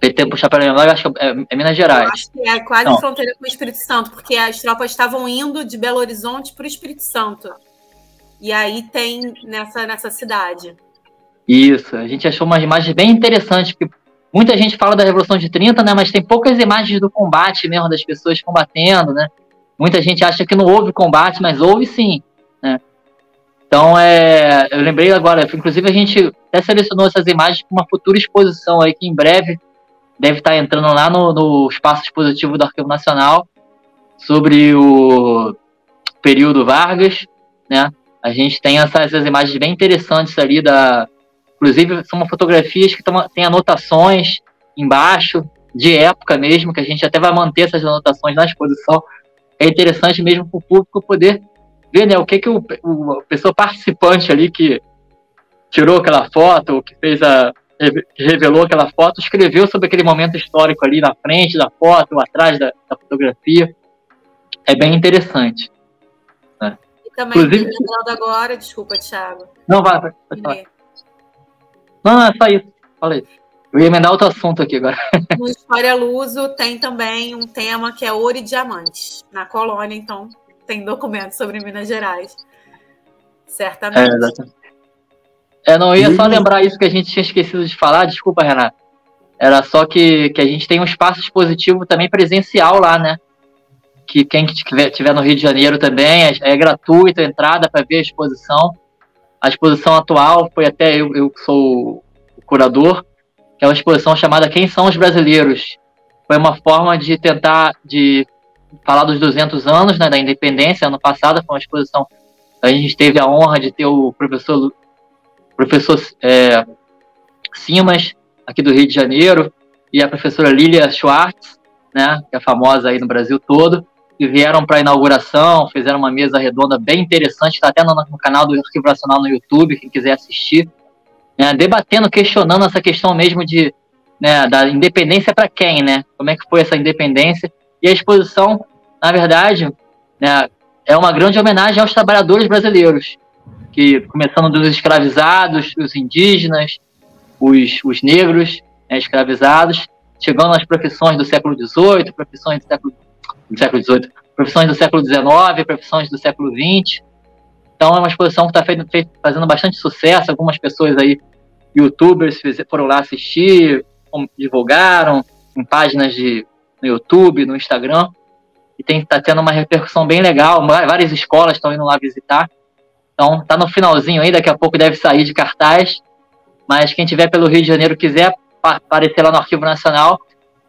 PT puxar para lembrar, acho que é, é, Minas Gerais. Eu acho que é quase não. fronteira com o Espírito Santo, porque as tropas estavam indo de Belo Horizonte para o Espírito Santo. E aí tem nessa, nessa cidade. Isso, a gente achou umas imagens bem interessantes, porque muita gente fala da Revolução de 30, né, mas tem poucas imagens do combate mesmo, das pessoas combatendo, né? Muita gente acha que não houve combate, mas houve sim, né? Então, é, eu lembrei agora, inclusive a gente até selecionou essas imagens para uma futura exposição aí, que em breve deve estar entrando lá no, no espaço expositivo do Arquivo Nacional, sobre o período Vargas, né? A gente tem essas, essas imagens bem interessantes ali da, inclusive são fotografias que têm anotações embaixo de época mesmo, que a gente até vai manter essas anotações na exposição. É interessante mesmo para o público poder ver, né, o que que o, o pessoa participante ali que tirou aquela foto, que fez a revelou aquela foto, escreveu sobre aquele momento histórico ali na frente da foto, atrás da, da fotografia. É bem interessante. Né? E também, Inclusive, agora, desculpa, Thiago. Não, vai, vai, vai. Não, não, é só isso. Falei. Eu ia emendar outro assunto aqui agora. <laughs> No História Luso tem também um tema que é ouro e diamantes. Na colônia, então, tem documentos sobre Minas Gerais. Certamente. É, exatamente. É, não, eu ia só lembrar isso que a gente tinha esquecido de falar, desculpa, Renato. Era só que, que a gente tem um espaço expositivo também presencial lá, né? Que quem estiver tiver no Rio de Janeiro também é, é gratuito a entrada para ver a exposição. A exposição atual foi até eu, eu sou o curador, que é uma exposição chamada Quem são os brasileiros? Foi uma forma de tentar de falar dos 200 anos né, da independência. Ano passado foi uma exposição a gente teve a honra de ter o professor professor é, Simas, aqui do Rio de Janeiro, e a professora Lilia Schwartz, né, que é famosa aí no Brasil todo, que vieram para a inauguração, fizeram uma mesa redonda bem interessante, está até no, no, canal do Arquivo Nacional no YouTube, quem quiser assistir, né, debatendo, questionando essa questão mesmo de né, da independência para quem, né? Como é que foi essa independência? E a exposição, na verdade, né, é uma grande homenagem aos trabalhadores brasileiros, que começando dos escravizados, os indígenas, os, os negros né, escravizados, chegando às profissões do século XVIII, profissões do século, do século XVIII, profissões do século XIX, profissões do século XX. Então é uma exposição que está fazendo bastante sucesso. Algumas pessoas aí, youtubers, foram lá assistir, divulgaram em páginas de, no YouTube, no Instagram. E está tendo uma repercussão bem legal. Várias escolas estão indo lá visitar. Então, tá no finalzinho aí, daqui a pouco deve sair de cartaz. Mas quem tiver pelo Rio de Janeiro quiser aparecer lá no Arquivo Nacional,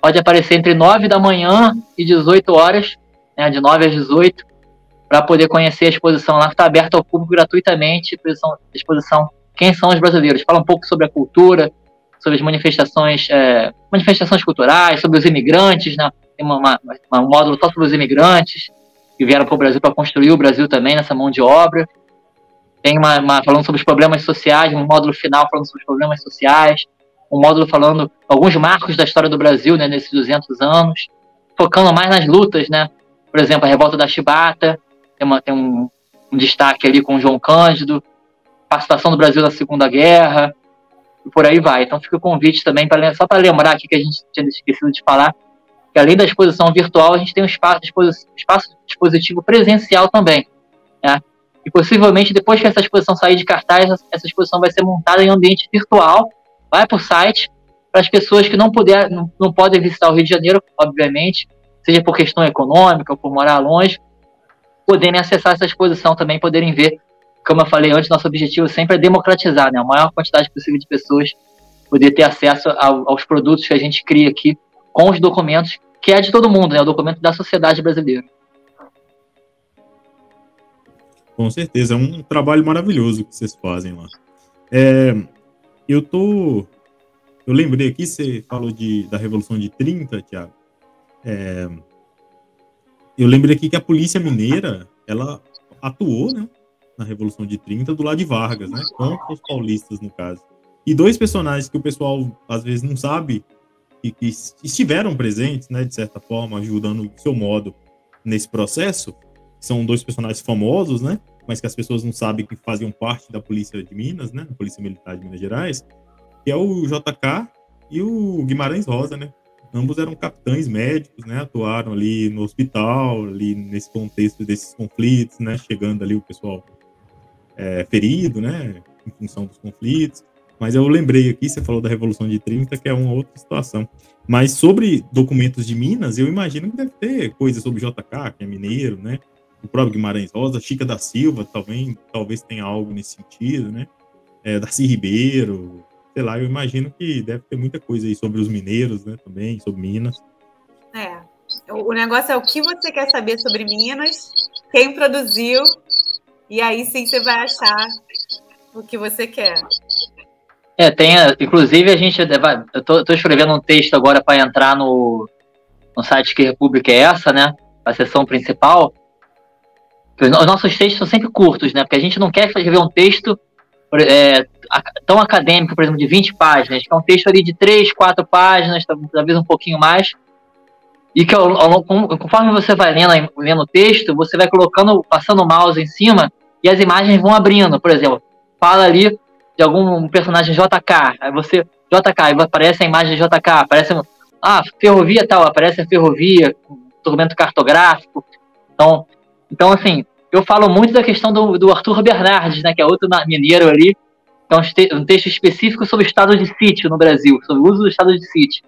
pode aparecer entre 9 da manhã e 18 horas, né, de 9 às 18, para poder conhecer a exposição lá que está aberta ao público gratuitamente. Exposição, exposição Quem são os brasileiros? Fala um pouco sobre a cultura, sobre as manifestações, é, manifestações culturais, sobre os imigrantes, né? Tem uma, uma, um módulo só sobre os imigrantes que vieram para o Brasil para construir o Brasil também nessa mão de obra. Tem uma, uma, falando sobre os problemas sociais, um módulo final falando sobre os problemas sociais, um módulo falando alguns marcos da história do Brasil, né, nesses 200 anos, focando mais nas lutas, né? Por exemplo, a revolta da Chibata, tem, uma, tem um, um destaque ali com João Cândido, participação do Brasil na Segunda Guerra, e por aí vai. Então fica o convite também, pra, só para lembrar aqui que a gente tinha esquecido de falar, que além da exposição virtual, a gente tem um espaço, espaço dispositivo presencial também. Né? E possivelmente, depois que essa exposição sair de cartaz, essa exposição vai ser montada em ambiente virtual, vai para o site, para as pessoas que não, puder, não, não podem visitar o Rio de Janeiro, obviamente, seja por questão econômica ou por morar longe, poderem acessar essa exposição também, poderem ver. Como eu falei antes, nosso objetivo sempre é democratizar, né? A maior quantidade possível de pessoas poder ter acesso ao, aos produtos que a gente cria aqui com os documentos, que é de todo mundo, né? O documento da sociedade brasileira. Com certeza, é um trabalho maravilhoso que vocês fazem lá. É, eu tô. Eu lembrei aqui, você falou de, da Revolução de 30, Tiago. É, eu lembrei aqui que a Polícia Mineira, ela atuou, né? Na Revolução de 30, do lado de Vargas, né? Contra os paulistas, no caso. E dois personagens que o pessoal às vezes não sabe e que estiveram presentes, né? De certa forma, ajudando o seu modo nesse processo, são dois personagens famosos, né? Mas que as pessoas não sabem que faziam parte da polícia de Minas, né? Polícia militar de Minas Gerais, que é o JK e o Guimarães Rosa, né? Ambos eram capitães médicos, né? Atuaram ali no hospital, ali nesse contexto desses conflitos, né? Chegando ali o pessoal é, ferido, né? Em função dos conflitos. Mas eu lembrei aqui, você falou da Revolução de 30, que é uma outra situação. Mas sobre documentos de Minas, eu imagino que deve ter coisa sobre JK, que é mineiro, né? O próprio Guimarães Rosa, Chica da Silva também, talvez tenha algo nesse sentido, né? É, Darcy Ribeiro, sei lá, eu imagino que deve ter muita coisa aí sobre os mineiros, né, também, sobre Minas. É. O negócio é o que você quer saber sobre Minas, quem produziu, e aí sim você vai achar o que você quer. É, tem, inclusive a gente, eu tô, tô escrevendo um texto agora para entrar no, no site que República é essa, né? A sessão principal. Os nossos textos são sempre curtos, né? Porque a gente não quer escrever um texto é, tão acadêmico, por exemplo, de 20 páginas, que é um texto ali de 3, 4 páginas, talvez um pouquinho mais, e que ao, ao, conforme você vai lendo, lendo o texto, você vai colocando, passando o mouse em cima e as imagens vão abrindo. Por exemplo, fala ali de algum personagem JK, aí você, JK, aparece a imagem de JK, aparece, ah, ferrovia tal, aparece a ferrovia, documento cartográfico. Então, então assim, eu falo muito da questão do, do Arthur Bernardes, né, que é outro mineiro ali, que é um, texto específico sobre o estado de sítio no Brasil, sobre o uso do estado de sítio.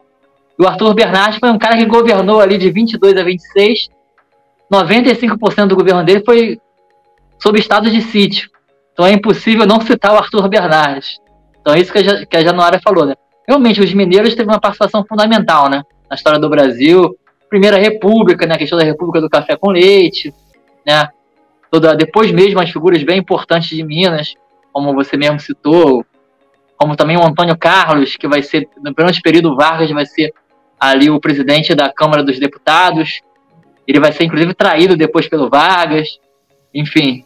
E o Arthur Bernardes foi um cara que governou ali de 22 a 26, 95% do governo dele foi sobre estado de sítio. Então é impossível não citar o Arthur Bernardes. Então é isso que a, que a Januária falou, né? Realmente, os mineiros teve uma participação fundamental, né? Na história do Brasil. Primeira República, né? A questão da República do Café com Leite, né? Toda, depois mesmo as figuras bem importantes de Minas, como você mesmo citou, como também o Antônio Carlos, que vai ser, no primeiro período Vargas vai ser ali o presidente da Câmara dos Deputados. Ele vai ser, inclusive, traído depois pelo Vargas. Enfim,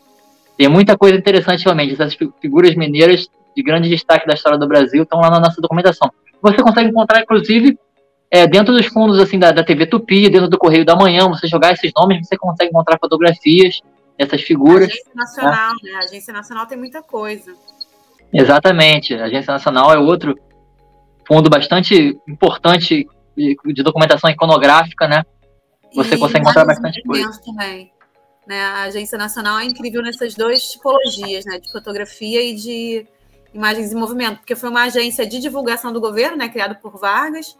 tem muita coisa interessante realmente. Essas figuras mineiras de grande destaque da história do Brasil estão lá na nossa documentação. Você consegue encontrar, inclusive, é, dentro dos fundos assim da, da TV Tupi, dentro do Correio da Manhã, você jogar esses nomes, você consegue encontrar fotografias dessas figuras. A Agência Nacional, né? né? A Agência Nacional tem muita coisa. Exatamente. A Agência Nacional é outro fundo bastante importante de documentação iconográfica, né? Você e consegue encontrar bastante coisa. Também. Né? A Agência Nacional é incrível nessas duas tipologias, né? De fotografia e de imagens em movimento, porque foi uma agência de divulgação do governo, né? Criada por Vargas.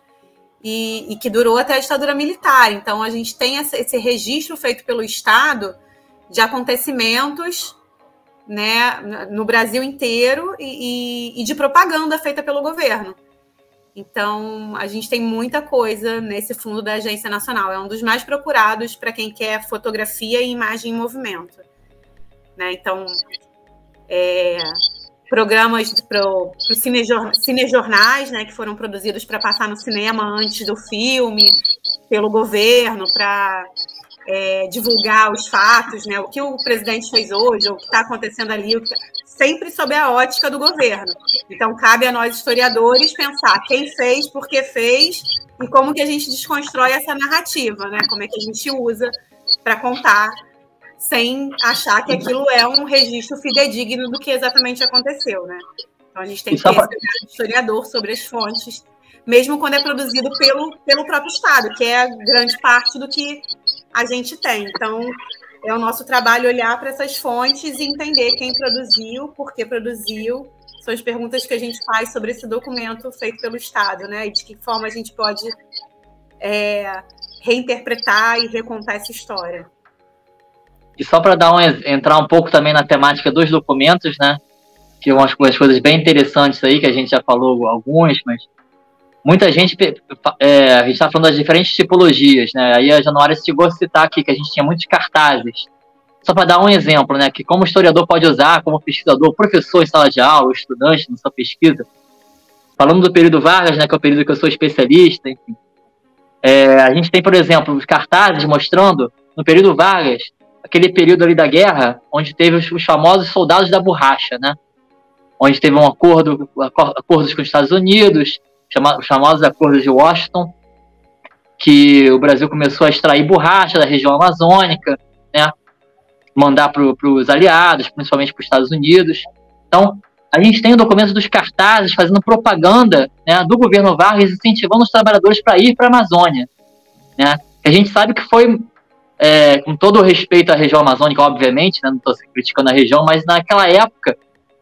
E, e que durou até a ditadura militar. Então, a gente tem esse registro feito pelo Estado de acontecimentos né, no Brasil inteiro e, e, e de propaganda feita pelo governo. Então, a gente tem muita coisa nesse fundo da Agência Nacional. É um dos mais procurados para quem quer fotografia e imagem em movimento. Né? Então, é, programas para os cinejornais, né, que foram produzidos para passar no cinema antes do filme, pelo governo, para é, divulgar os fatos, né, o que o presidente fez hoje, o que está acontecendo ali, sempre sob a ótica do governo. Então, cabe a nós, historiadores, pensar quem fez, por que fez e como que a gente desconstrói essa narrativa, né? Como é que a gente usa para contar sem achar que aquilo é um registro fidedigno do que exatamente aconteceu, né? Então, a gente tem que ter esse historiador sobre as fontes, mesmo quando é produzido pelo, pelo próprio Estado, que é grande parte do que a gente tem. Então, é o nosso trabalho olhar para essas fontes e entender quem produziu, por que produziu. São as perguntas que a gente faz sobre esse documento feito pelo Estado, né? E de que forma a gente pode é, reinterpretar e recontar essa história. E só para dar um, entrar um pouco também na temática dos documentos, né? Que é umas coisas bem interessantes aí, que a gente já falou algumas, mas muita gente, é, a gente está falando das diferentes tipologias, né? Aí a Januária chegou a citar aqui que a gente tinha muitos cartazes. Só para dar um exemplo, né? Que como historiador pode usar, como pesquisador, professor em sala de aula, estudante na sua pesquisa. Falando do período Vargas, né? Que é o período que eu sou especialista, enfim. É, a gente tem, por exemplo, os cartazes mostrando, no período Vargas, aquele período ali da guerra, onde teve os, os famosos soldados da borracha, né? Onde teve um acordo, acordos com os Estados Unidos, os famosos acordos de Washington, que o Brasil começou a extrair borracha da região amazônica, né, mandar para os aliados, principalmente para os Estados Unidos. Então, a gente tem o documento dos cartazes fazendo propaganda né, do governo Vargas, incentivando os trabalhadores para ir para a Amazônia. Né? A gente sabe que foi, é, com todo o respeito à região amazônica, obviamente, né, não estou criticando a região, mas naquela época,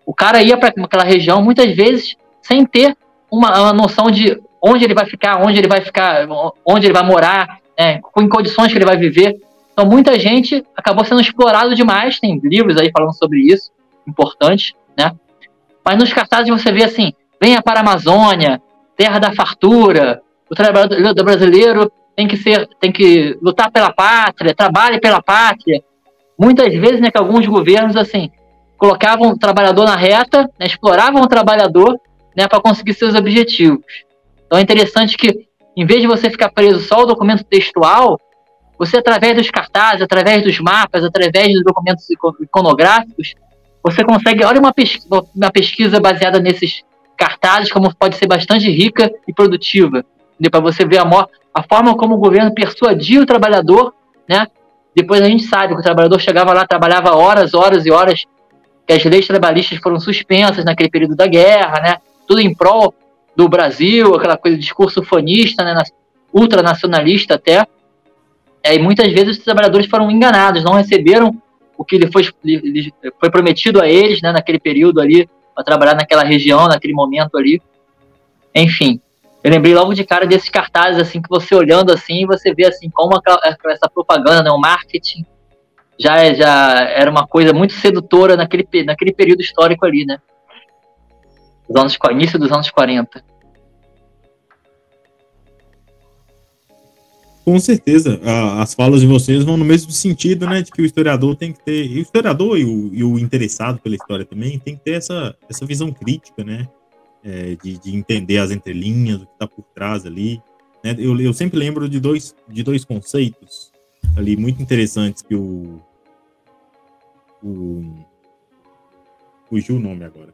o cara ia para aquela região muitas vezes sem ter uma, uma noção de onde ele vai ficar, onde ele vai ficar, onde ele vai morar, é, em condições que ele vai viver. Então, muita gente acabou sendo explorado demais. Tem livros aí falando sobre isso, importante, né? Mas nos cartazes você vê assim: venha para a Amazônia, terra da fartura, o trabalhador brasileiro tem que ser, tem que lutar pela pátria, trabalhe pela pátria. Muitas vezes, né, que alguns governos assim colocavam o trabalhador na reta, né, exploravam o trabalhador, né, para conseguir seus objetivos. Então é interessante que, em vez de você ficar preso só ao documento textual, você através dos cartazes, através dos mapas, através dos documentos iconográficos, você consegue, olha uma pesquisa, uma pesquisa baseada nesses cartazes, como pode ser bastante rica e produtiva, para você ver a, a forma como o governo persuadia o trabalhador, né? Depois a gente sabe que o trabalhador chegava lá, trabalhava horas, horas e horas, que as leis trabalhistas foram suspensas naquele período da guerra, né? Tudo em prol do Brasil, aquela coisa de discurso fanista, né? ultranacionalista até. É, e muitas vezes os trabalhadores foram enganados, não receberam o que lhe foi, lhe foi prometido a eles, né? Naquele período ali, para trabalhar naquela região, naquele momento ali. Enfim, eu lembrei logo de cara desses cartazes, assim, que você olhando assim, você vê assim como essa propaganda, né, o marketing já, já era uma coisa muito sedutora naquele, naquele período histórico ali, né? Dos anos, início dos anos 40. Com certeza, as falas de vocês vão no mesmo sentido, né, de que o historiador tem que ter, o historiador e o, e o interessado pela história também tem que ter essa, essa visão crítica, né, é, de, de, entender as entrelinhas, o que está por trás ali. Né? Eu, eu, sempre lembro de dois, de dois conceitos ali muito interessantes que o. o fugiu o nome agora.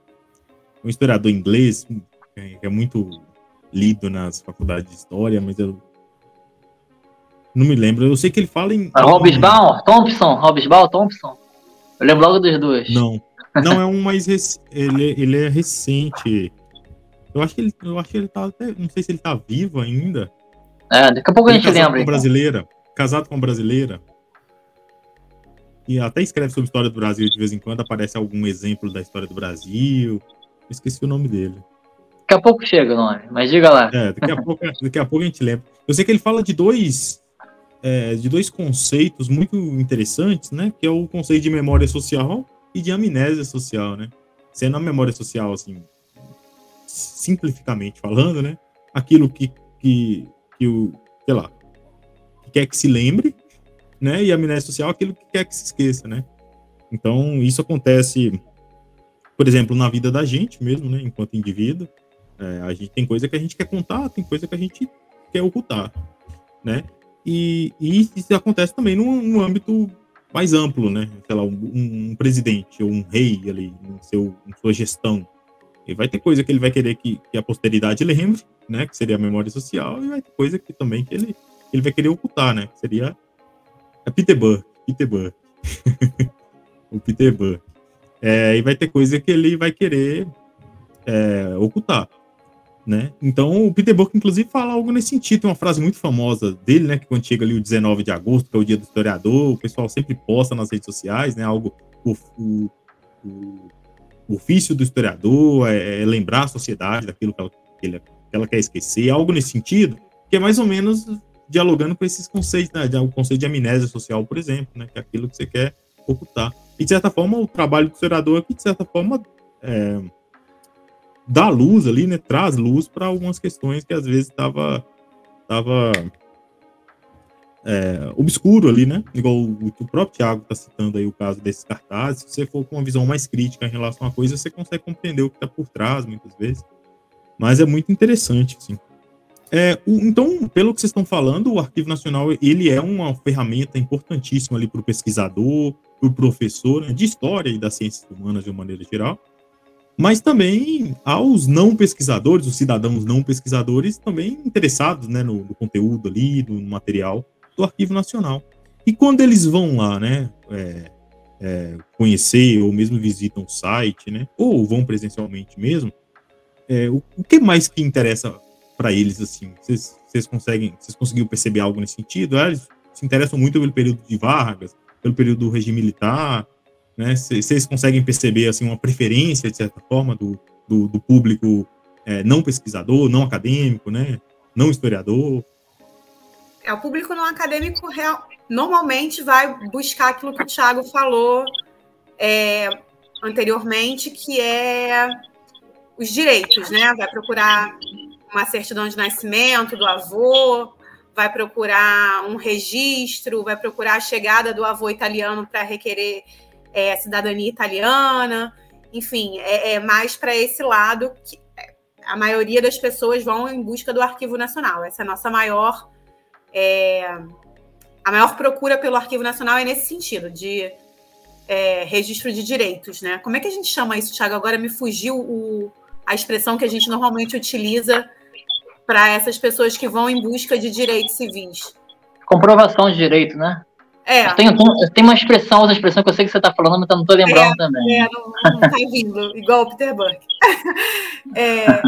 Um historiador inglês, que é muito lido nas faculdades de história, mas eu não me lembro. Eu sei que ele fala em. Robisbal? Thompson? Robisbal? Thompson? Eu lembro logo dos dois. Não. Não, é um mais. Rec... Ele, ele é recente. Eu acho que ele, eu acho que ele tá até. Não sei se ele tá vivo ainda. É, daqui a pouco ele a gente lembra. Com então. brasileira. Casado com brasileira. E até escreve sobre a história do Brasil de vez em quando, aparece algum exemplo da história do Brasil. Eu esqueci o nome dele. Daqui a pouco chega o nome, mas diga lá. É, daqui a <laughs> pouco, daqui a pouco a gente lembra. Eu sei que ele fala de dois. É, de dois conceitos muito interessantes, né? Que é o conceito de memória social e de amnésia social, né? Sendo a memória social, assim, simplificamente falando, né? Aquilo que, que, que o, sei lá, que quer que se lembre, né? E a amnésia social, aquilo que quer que se esqueça, né? Então, isso acontece, por exemplo, na vida da gente mesmo, né? Enquanto indivíduo. É, a gente tem coisa que a gente quer contar, tem coisa que a gente quer ocultar, né? E, e isso acontece também no âmbito mais amplo, né? Sei lá, um, um presidente ou um rei ali, no seu, em sua gestão, e vai ter coisa que ele vai querer que, que, a posteridade lembre, né? Que seria a memória social, e vai ter coisa que também que ele, ele vai querer ocultar, né? Que seria a Peter Burke. Peter <laughs> o Peter. É, e vai ter coisa que ele vai querer é, ocultar, né? Então o Peter Burke, inclusive, fala algo nesse sentido. Tem uma frase muito famosa dele, né? Que quando chega ali o 19 de agosto, que é o dia do historiador, o pessoal sempre posta nas redes sociais, né? Algo o, o, o o ofício do historiador é, é lembrar a sociedade daquilo que ela, que, ela, quer esquecer, algo nesse sentido, que é mais ou menos dialogando com esses conceitos, né, o conceito de amnésia social, por exemplo, né, que é aquilo que você quer ocultar. E, de certa forma, o trabalho do historiador aqui, de certa forma, é, dá luz ali, né, traz luz para algumas questões que às vezes estava tava, é, obscuro ali, né? Igual o, o próprio Thiago está citando aí o caso desses cartazes. Se você for com uma visão mais crítica em relação a coisa, você consegue compreender o que está por trás, muitas vezes. Mas é muito interessante, assim. É, o, então, pelo que vocês estão falando, o Arquivo Nacional ele é uma ferramenta importantíssima ali para o pesquisador, para o professor né, de história e das ciências humanas de uma maneira geral, mas também aos não pesquisadores, os cidadãos não pesquisadores também interessados né, no, no conteúdo ali, no material do Arquivo Nacional. E quando eles vão lá, né, é, é, conhecer ou mesmo visitam o site, né, ou vão presencialmente mesmo, é, o, o, que mais que interessa para eles assim? Vocês conseguem, vocês conseguiram perceber algo nesse sentido? Ah, eles se interessam muito pelo período de Vargas, pelo período do regime militar, né? Vocês conseguem perceber assim uma preferência de certa forma do, do, do público é, não pesquisador, não acadêmico, né? Não historiador? É, o público não acadêmico real, normalmente vai buscar aquilo que o Thiago falou é, anteriormente, que é os direitos, né? Vai procurar uma certidão de nascimento do avô, vai procurar um registro, vai procurar a chegada do avô italiano para requerer é, cidadania italiana, enfim, é, é mais para esse lado que a maioria das pessoas vão em busca do Arquivo Nacional. Essa é a nossa maior. É, a maior procura pelo Arquivo Nacional é nesse sentido, de é, registro de direitos, né? Como é que a gente chama isso, Thiago? Agora me fugiu o, a expressão que a gente normalmente utiliza para essas pessoas que vão em busca de direitos civis. Comprovação de direito, né? É. Tem, tem uma expressão, outra expressão que eu sei que você está falando, mas eu não estou lembrando é, também. É, não, está vindo, igual o Peter Burke. <laughs> É,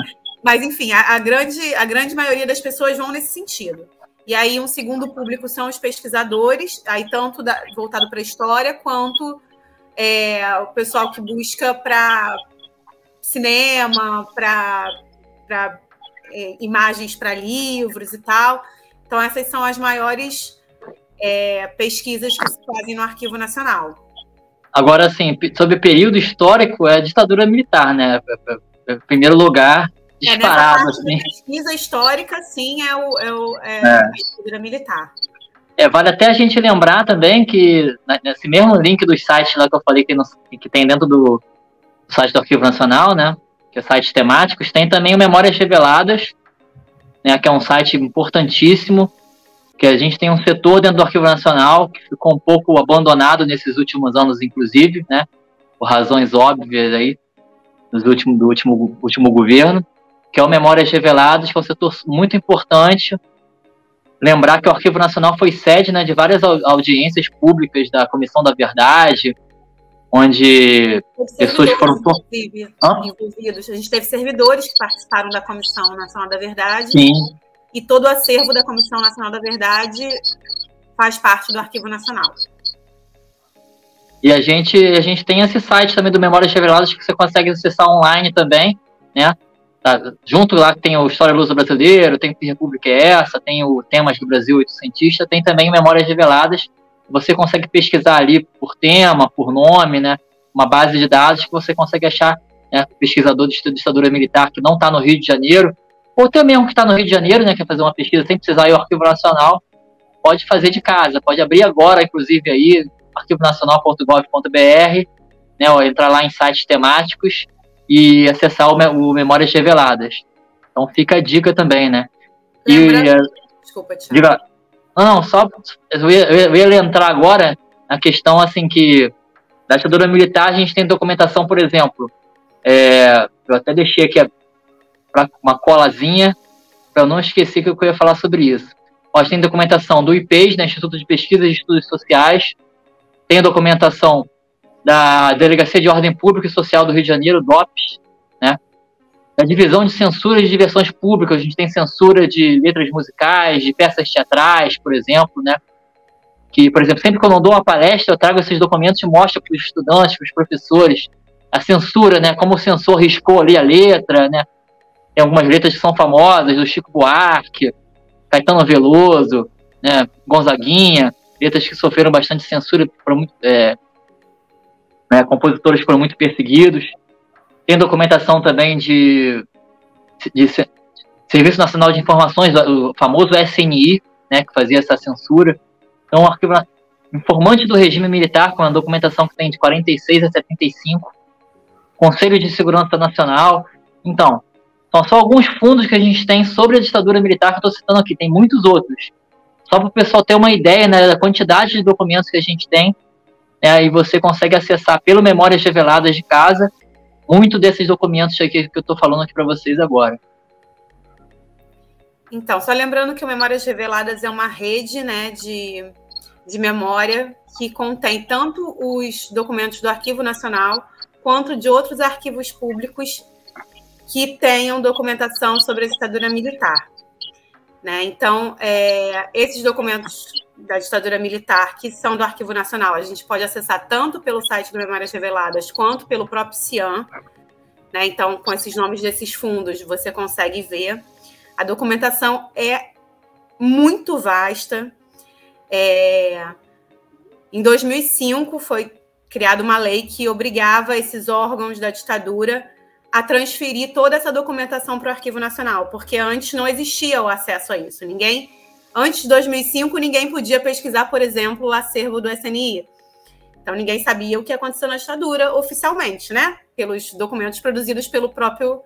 mas, enfim, a, a, grande, a grande maioria das pessoas vão nesse sentido. E aí, um segundo público são os pesquisadores, aí tanto da, voltado para a história, quanto é, o pessoal que busca para cinema, para é, imagens para livros e tal. Então, essas são as maiores é, pesquisas que se fazem no Arquivo Nacional. Agora, assim, sobre período histórico, é a ditadura militar, né? Em primeiro lugar, é, disparado. É, assim. pesquisa histórica, sim, é, o, é, o, é, é. a militar. É, vale até a gente lembrar também que né, nesse mesmo link dos sites lá que eu falei que, no, que tem dentro do site do Arquivo Nacional, né? Que é sites temáticos, tem também o Memórias Reveladas, né, que é um site importantíssimo que a gente tem um setor dentro do Arquivo Nacional que ficou um pouco abandonado nesses últimos anos, inclusive, né, por razões óbvias aí, dos últimos, do último, último governo, que é o Memórias Reveladas, que é um setor muito importante. Lembrar que o Arquivo Nacional foi sede né, de várias audiências públicas da Comissão da Verdade, onde pessoas foram envolvidos. A gente teve servidores que participaram da Comissão Nacional da Verdade. Sim e todo o acervo da Comissão Nacional da Verdade faz parte do Arquivo Nacional. E a gente, a gente tem esse site também do Memórias Reveladas que você consegue acessar online também, né? Tá, junto lá tem o História Luso Brasileiro, tem Que República é Essa, tem o Temas do Brasil Oitocentista, tem também Memórias Reveladas. Você consegue pesquisar ali por tema, por nome, né? Uma base de dados que você consegue achar né, pesquisador de ditadura militar que não está no Rio de Janeiro, ou até mesmo que está no Rio de Janeiro, né, quer fazer uma pesquisa sem precisar ir ao Arquivo Nacional, pode fazer de casa, pode abrir agora, inclusive, aí, arquivonacional.gov.br, né, ou entrar lá em sites temáticos e acessar o, o Memórias Reveladas. Então fica a dica também, né? Lembrando... E, Desculpa, Thiago. Diga... Não, só eu ia, eu ia entrar agora na questão assim que da ditadura militar a gente tem documentação, por exemplo, é, eu até deixei aqui uma colazinha, para eu não esquecer que eu ia falar sobre isso. Ó, tem documentação do IPES, né, Instituto de Pesquisa e Estudos Sociais, tem a documentação da Delegacia de Ordem Pública e Social do Rio de Janeiro, DOPS, né, da Divisão de Censura de Diversões Públicas, a gente tem censura de letras musicais, de peças teatrais, por exemplo, né, que, por exemplo, sempre que eu não dou uma palestra, eu trago esses documentos e mostro para os estudantes, para os professores, a censura, né, como o censor riscou ali a letra, né, tem algumas letras que são famosas, do Chico Buarque, Caetano Veloso, né, Gonzaguinha, letras que sofreram bastante censura, por muito, é, né, compositores foram muito perseguidos. Tem documentação também de, de, Serviço Nacional de Informações, o famoso SNI, né, que fazia essa censura. Então, o arquivo informante do regime militar, com a documentação que tem de 46 a 75, Conselho de Segurança Nacional. Então, são só alguns fundos que a gente tem sobre a ditadura militar que eu estou citando aqui, tem muitos outros. Só para o pessoal ter uma ideia né, da quantidade de documentos que a gente tem, né, e você consegue acessar pelo Memórias Reveladas de Casa muito desses documentos aqui que eu estou falando aqui para vocês agora. Então, só lembrando que o Memórias Reveladas é uma rede né, de, de memória que contém tanto os documentos do Arquivo Nacional quanto de outros arquivos públicos que tenham documentação sobre a ditadura militar. Né? Então, é, esses documentos da ditadura militar, que são do Arquivo Nacional, a gente pode acessar tanto pelo site do Memórias Reveladas quanto pelo próprio CIAN. Né? Então, com esses nomes desses fundos, você consegue ver. A documentação é muito vasta. É... Em 2005, foi criada uma lei que obrigava esses órgãos da ditadura a transferir toda essa documentação para o Arquivo Nacional, porque antes não existia o acesso a isso. Ninguém Antes de 2005, ninguém podia pesquisar, por exemplo, o acervo do SNI. Então, ninguém sabia o que aconteceu na ditadura oficialmente, né? Pelos documentos produzidos pelo próprio,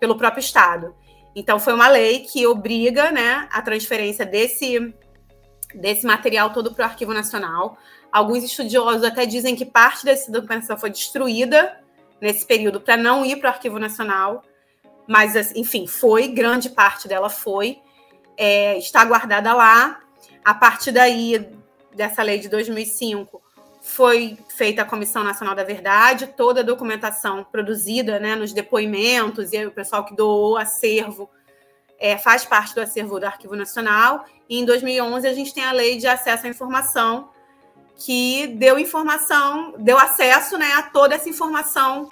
pelo próprio Estado. Então, foi uma lei que obriga né, a transferência desse, desse material todo para o Arquivo Nacional. Alguns estudiosos até dizem que parte dessa documentação foi destruída nesse período para não ir para o Arquivo Nacional, mas, assim, enfim, foi, grande parte dela foi, é, está guardada lá. A partir daí, dessa lei de 2005, foi feita a Comissão Nacional da Verdade, toda a documentação produzida né, nos depoimentos, e o pessoal que doou acervo é, faz parte do acervo do Arquivo Nacional. E em 2011 a gente tem a Lei de Acesso à Informação, que deu informação, deu acesso né, a toda essa informação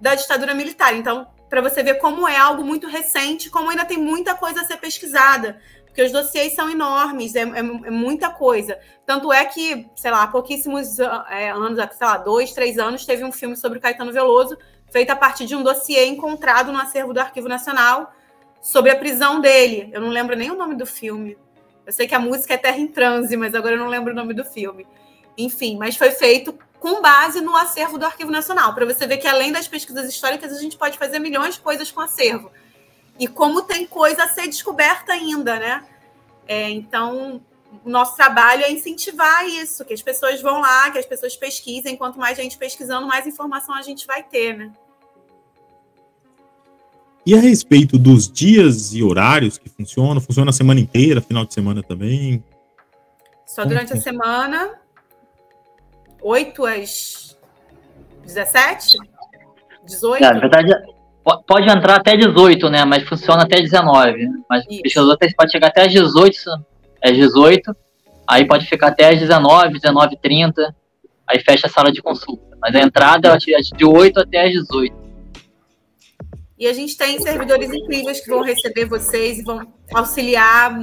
da ditadura militar. Então, para você ver como é algo muito recente, como ainda tem muita coisa a ser pesquisada porque os dossiês são enormes, é, é, é, muita coisa. Tanto é que, sei lá, há pouquíssimos é, anos, sei lá, dois, três anos, teve um filme sobre Caetano Veloso, feito a partir de um dossiê encontrado no acervo do Arquivo Nacional sobre a prisão dele. Eu não lembro nem o nome do filme. Eu sei que a música é Terra em Transe, mas agora eu não lembro o nome do filme. Enfim, mas foi feito com base no acervo do Arquivo Nacional, para você ver que além das pesquisas históricas, a gente pode fazer milhões de coisas com acervo e como tem coisa a ser descoberta ainda, né? É, então, o nosso trabalho é incentivar isso, que as pessoas vão lá, que as pessoas pesquisem. Quanto mais gente pesquisando, mais informação a gente vai ter, né? E a respeito dos dias e horários que funcionam? Funciona a semana inteira, final de semana também? Só Como durante a semana, 8 às 17? 18? É, na verdade, Pode entrar até 18, né? Mas funciona até 19. Né? Mas Isso. o pesquisador pode chegar até 18, é 18. Aí pode ficar até 19, 19 30. Aí fecha a sala de consulta. Mas a entrada é de 8 até as 18. E a gente tem servidores incríveis que vão receber vocês e vão auxiliar,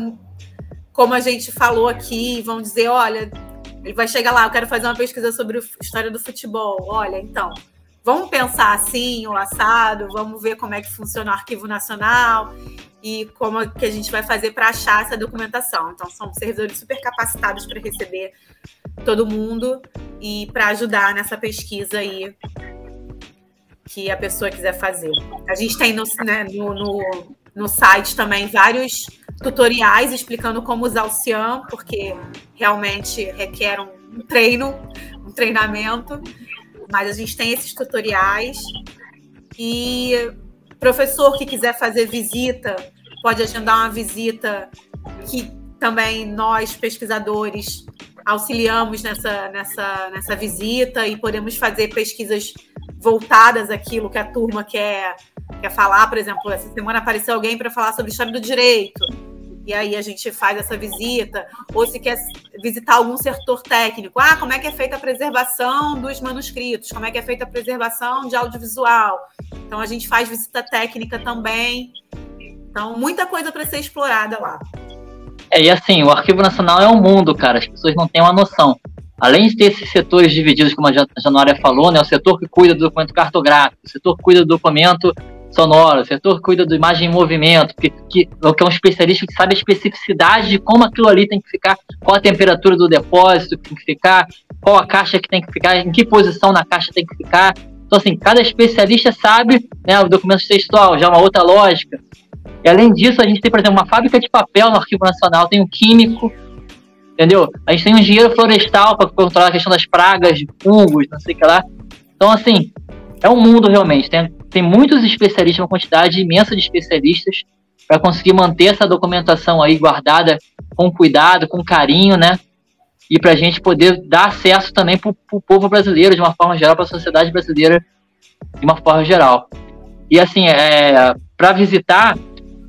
como a gente falou aqui, vão dizer, olha, ele vai chegar lá, eu quero fazer uma pesquisa sobre a história do futebol. Olha, então, vamos pensar assim, o assado, vamos ver como é que funciona o arquivo nacional e como que a gente vai fazer para achar essa documentação. Então, são servidores super capacitados para receber todo mundo e para ajudar nessa pesquisa aí que a pessoa quiser fazer. A gente tem no, né, no, no, no site também vários tutoriais explicando como usar o Cian, porque realmente requer um treino, um treinamento mas a gente tem esses tutoriais. E professor que quiser fazer visita, pode agendar uma visita que também nós, pesquisadores, auxiliamos nessa, nessa, nessa visita e podemos fazer pesquisas voltadas àquilo que a turma quer, quer falar. Por exemplo, essa semana apareceu alguém para falar sobre história do direito e aí a gente faz essa visita, ou se quer visitar algum setor técnico, ah, como é que é feita a preservação dos manuscritos, como é que é feita a preservação de audiovisual. Então a gente faz visita técnica também. Então, muita coisa para ser explorada lá. É, e assim, o Arquivo Nacional é um mundo, cara, as pessoas não têm uma noção. Além de ter esses setores divididos, como a Januária falou, né, o setor que cuida do documento cartográfico, o setor que cuida do documento sonora, o setor cuida da imagem em movimento, que, que, que é um especialista que sabe a especificidade de como aquilo ali tem que ficar, qual a temperatura do depósito que tem que ficar, qual a caixa que tem que ficar, em que posição na caixa tem que ficar. Então, assim, cada especialista sabe né, o documento textual, já é uma outra lógica. E além disso, a gente tem, por exemplo, uma fábrica de papel no Arquivo Nacional, tem um químico, entendeu? A gente tem um engenheiro florestal para controlar a questão das pragas, de fungos, não sei o que lá. Então, assim, é um mundo realmente. Tem, tem muitos especialistas, uma quantidade imensa de especialistas para conseguir manter essa documentação aí guardada com cuidado, com carinho, né? E para a gente poder dar acesso também para o povo brasileiro, de uma forma geral, para a sociedade brasileira, de uma forma geral. E assim, é, para visitar,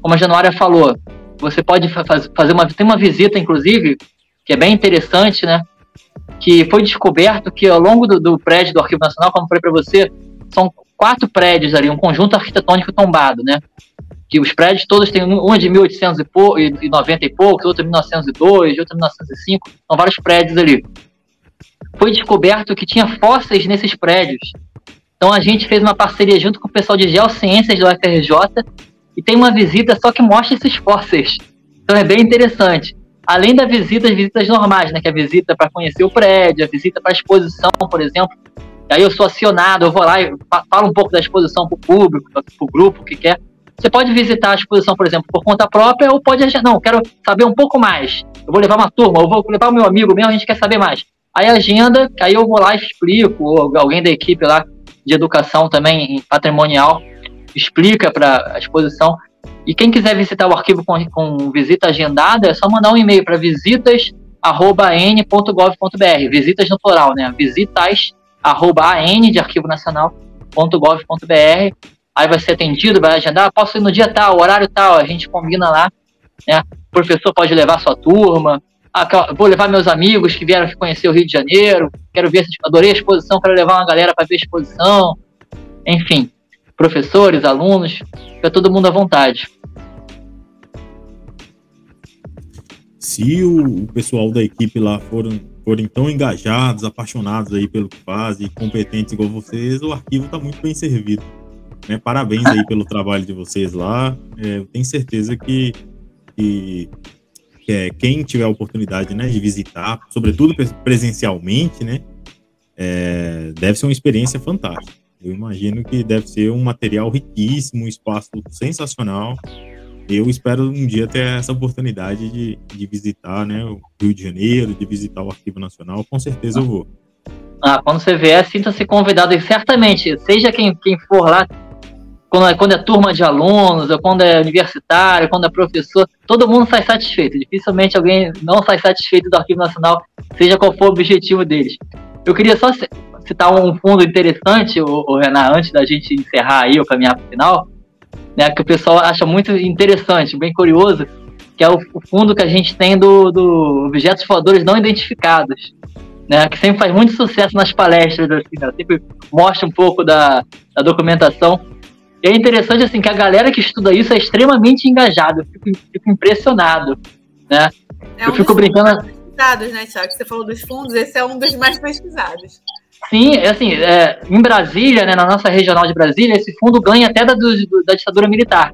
como a Januária falou, você pode fazer uma. Tem uma visita, inclusive, que é bem interessante, né? Que foi descoberto que ao longo do, do prédio do Arquivo Nacional, como falei para você, são quatro prédios ali, um conjunto arquitetônico tombado, né? Que os prédios todos têm um é de 1890 e poucos, outro de 1902, outro de 1905, são vários prédios ali. Foi descoberto que tinha fósseis nesses prédios. Então a gente fez uma parceria junto com o pessoal de Geociências do UFRJ e tem uma visita só que mostra esses fósseis. Então é bem interessante. além da visita, as visitas normais, né? Que é a visita para conhecer o prédio, a visita para exposição, por exemplo. Aí eu sou acionado, eu vou lá e falo um pouco da exposição para o público, para o grupo que quer. Você pode visitar a exposição, por exemplo, por conta própria, ou pode não, quero saber um pouco mais. Eu vou levar uma turma, eu vou levar o meu amigo mesmo, a gente quer saber mais. Aí agenda, aí eu vou lá e explico, ou alguém da equipe lá de educação também patrimonial explica para a exposição. E quem quiser visitar o arquivo com, com visita agendada, é só mandar um e-mail para visitas@an.gov.br, visitas no plural, né? Visitas arroba an de arquivo nacional.gov.br. Aí vai ser atendido, vai agendar, posso ir no dia tal, horário tal, a gente combina lá, né? O professor pode levar sua turma, vou levar meus amigos que vieram conhecer o Rio de Janeiro, quero ver, adorei a exposição, quero levar uma galera para ver a exposição. Enfim, professores, alunos, fica todo mundo à vontade. Se o, pessoal da equipe lá foram, forem tão engajados, apaixonados aí pelo que fazem, competentes igual vocês, o arquivo está muito bem servido. Né? Parabéns aí pelo trabalho de vocês lá. É, eu tenho certeza que, que é quem tiver a oportunidade né, de visitar, sobretudo presencialmente, né, é, deve ser uma experiência fantástica. Eu imagino que deve ser um material riquíssimo, um espaço sensacional. Eu espero um dia ter essa oportunidade de, de visitar né, o Rio de Janeiro, de visitar o Arquivo Nacional. Com certeza eu vou. Ah, quando você vier, sinta-se convidado. E certamente, seja quem, quem for lá, quando é, quando é turma de alunos, ou quando é universitário, quando é professor, todo mundo sai satisfeito. Dificilmente alguém não sai satisfeito do Arquivo Nacional, seja qual for o objetivo deles. Eu queria só citar um fundo interessante, o, o Renan, antes da gente encerrar aí o caminhar para o final, né, que o pessoal acha muito interessante, bem curioso, que é o, o fundo que a gente tem do, do objetos voadores não identificados. Né, que sempre faz muito sucesso nas palestras, assim, né, sempre mostra um pouco da, da documentação e é interessante assim que a galera que estuda isso é extremamente engajada. Eu fico, fico impressionado, né? É um eu fico brincando. Né, Tiago? Você falou dos fundos, esse é um dos mais pesquisados. Sim, assim, é, em Brasília, né, na nossa regional de Brasília, esse fundo ganha até da, do, da ditadura militar.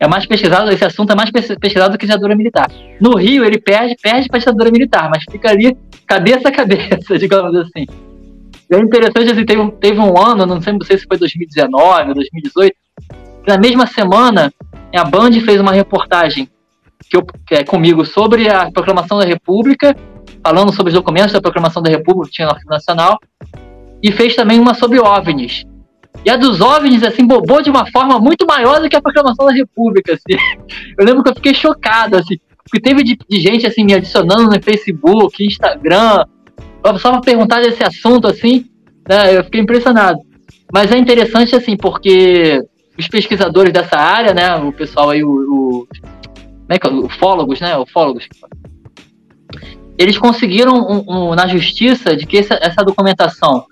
É mais pesquisado, esse assunto é mais pesquisado do que a ditadura militar. No Rio, ele perde, perde para a ditadura militar, mas fica ali cabeça a cabeça, <laughs> digamos assim. E é interessante, assim, teve, teve um ano, não sei, não sei se foi 2019 ou 2018, que na mesma semana a Band fez uma reportagem que, eu, que é comigo sobre a proclamação da República, falando sobre os documentos da proclamação da República, Nacional, e fez também uma sobre OVNIs. E a dos OVNIs, assim, bobou de uma forma muito maior do que a proclamação da República, assim. <laughs> Eu lembro que eu fiquei chocado, assim, porque teve de, de gente, assim, me adicionando no Facebook, Instagram, só para perguntar desse assunto, assim, né, eu fiquei impressionado. Mas é interessante, assim, porque os pesquisadores dessa área, né, o pessoal aí, o, o como é que é? Ufólogos, né, ufólogos, eles conseguiram um, um, na justiça de que essa, essa documentação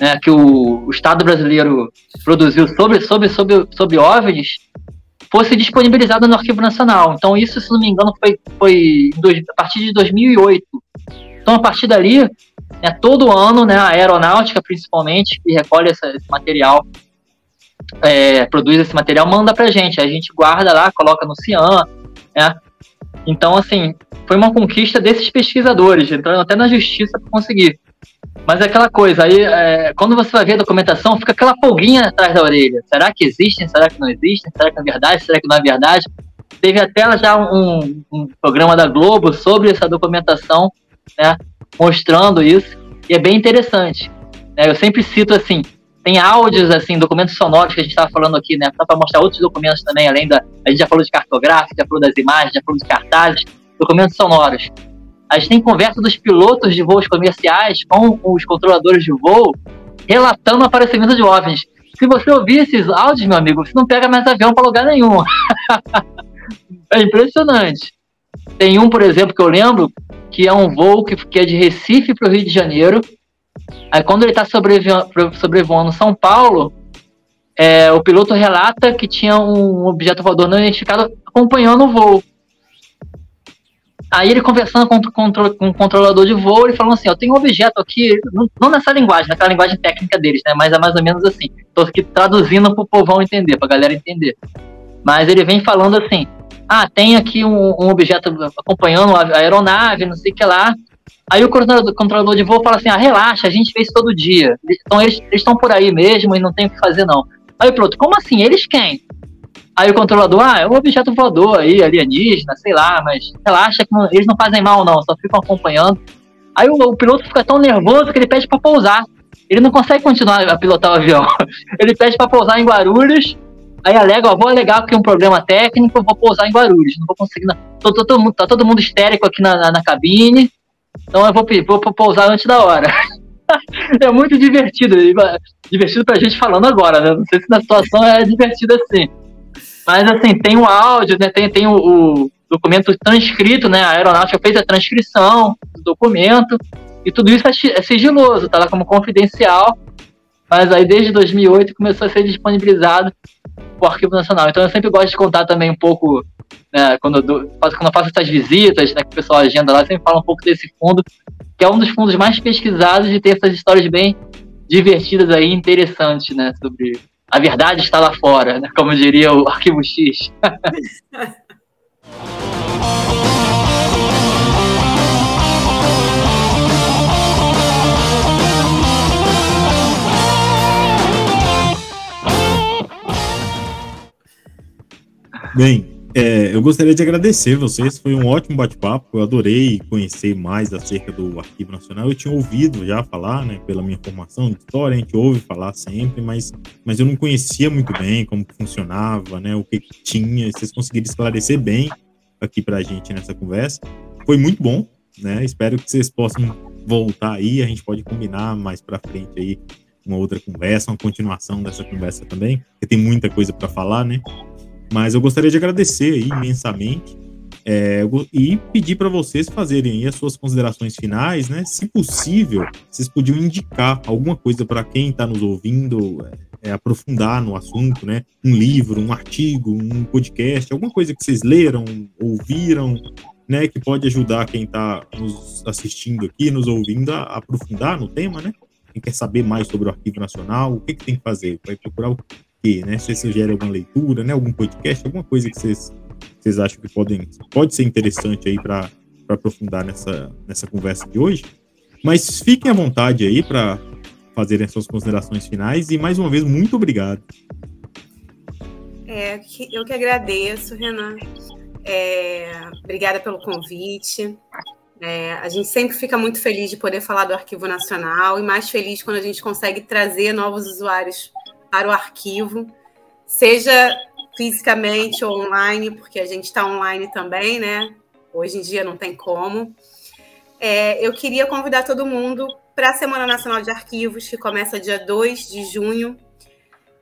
né, que o, o, Estado brasileiro produziu sobre, sobre, sobre, sobre OVNIs fosse disponibilizada no Arquivo Nacional. Então isso, se não me engano, foi, foi a partir de 2008. Então, a partir dali, né, todo ano, né, a aeronáutica, principalmente, que recolhe essa, esse material, é, produz esse material, manda para a gente. A gente guarda lá, coloca no CIAN, né? Então, assim, foi uma conquista desses pesquisadores, entrando até na justiça para conseguir. Mas é aquela coisa, aí é, quando você vai ver a documentação, fica aquela pulguinha atrás da orelha. Será que existem? Será que não existem? Será que é verdade? Será que não é verdade? Teve até já um, um programa da Globo sobre essa documentação né, mostrando isso, e é bem interessante. Né? Eu sempre cito assim, tem áudios, assim, documentos sonoros que a gente estava falando aqui, né, para mostrar outros documentos também, além da, a gente já falou de cartográfico, já falou das imagens, já falou de cartazes, documentos sonoros. A gente tem conversa dos pilotos de voos comerciais com os controladores de voo, relatando o aparecimento de OVNIs. Se você ouvir esses áudios, meu amigo, você não pega mais avião para lugar nenhum. <laughs> é impressionante. Tem um, por exemplo, que eu lembro, que é um voo que, que é de Recife para o Rio de Janeiro. Aí quando ele está sobrevoando, São Paulo, é, o piloto relata que tinha um objeto voador não identificado acompanhando o voo. Aí ele conversando com, com, com o controlador de voo, ele falou assim, eu tenho um objeto aqui, não, não nessa linguagem, naquela linguagem técnica deles, né? Mas é mais ou menos assim. Estou aqui traduzindo para o povão entender, para a galera entender. Mas ele vem falando assim, ah, tem aqui um, um objeto acompanhando a aeronave, não sei o que lá. Aí o controlador, de voo fala assim, ah, relaxa, a gente fez todo dia. Então eles estão por aí mesmo e não tem o que fazer não. Aí o piloto, como assim? Eles quem? Aí o controlador, ah, é um objeto voador aí, alienígena, sei lá, mas relaxa que não, eles não fazem mal não, só ficam acompanhando. Aí o, o piloto fica tão nervoso que ele pede para pousar. Ele não consegue continuar a pilotar o avião. <laughs> Ele pede para pousar em Guarulhos. Aí alega, ó, vou alegar que é um problema técnico, vou pousar em Guarulhos. Não vou conseguir. Não. Tô, tô, tô, tá todo mundo histérico aqui na, na, na cabine. Então eu vou, vou pousar antes da hora. <laughs> é muito divertido. Divertido pra gente falando agora, né? Não sei se na situação é divertido assim. Mas assim, tem o áudio, né? Tem, tem o, o documento transcrito, né? A aeronáutica fez a transcrição do documento. E tudo isso é, é sigiloso, tá lá como confidencial. Mas aí desde 2008 começou a ser disponibilizado o Arquivo Nacional. Então eu sempre gosto de contar também um pouco, né, quando, eu, quando eu faço essas visitas, né, que o pessoal agenda lá, sempre fala um pouco desse fundo, que é um dos fundos mais pesquisados e tem essas histórias bem divertidas aí, interessantes, né, sobre a verdade está lá fora, né, como diria o Arquivo X. <laughs> Bem, é, eu gostaria de agradecer vocês, foi um ótimo bate-papo, eu adorei conhecer mais acerca do Arquivo Nacional, eu tinha ouvido já falar, né, pela minha formação de história, a gente ouve falar sempre, mas, mas eu não conhecia muito bem como funcionava, né, o que, que tinha, vocês conseguiram esclarecer bem aqui pra gente nessa conversa, foi muito bom, né, espero que vocês possam voltar aí, a gente pode combinar mais pra frente aí uma outra conversa, uma continuação dessa conversa também, porque tem muita coisa para falar, né? Mas eu gostaria de agradecer imensamente é, e pedir para vocês fazerem as suas considerações finais, né? Se possível, vocês podiam indicar alguma coisa para quem está nos ouvindo, é, é, aprofundar no assunto, né? Um livro, um artigo, um podcast, alguma coisa que vocês leram, ouviram, né? Que pode ajudar quem está nos assistindo aqui, nos ouvindo, a aprofundar no tema, né? Quem quer saber mais sobre o Arquivo Nacional, o que, que tem que fazer? Vai procurar o quê, né? Você sugere alguma leitura, né? Algum podcast, alguma coisa que vocês, vocês acham que podem, pode ser interessante aí para aprofundar nessa, nessa conversa de hoje. Mas fiquem à vontade aí para fazerem as suas considerações finais e mais uma vez muito obrigado. É, eu que agradeço, Renan. É, obrigada pelo convite. É, a gente sempre fica muito feliz de poder falar do Arquivo Nacional e mais feliz quando a gente consegue trazer novos usuários para o arquivo, seja fisicamente ou online, porque a gente está online também, né? Hoje em dia não tem como. É, eu queria convidar todo mundo para a Semana Nacional de Arquivos, que começa dia 2 de junho.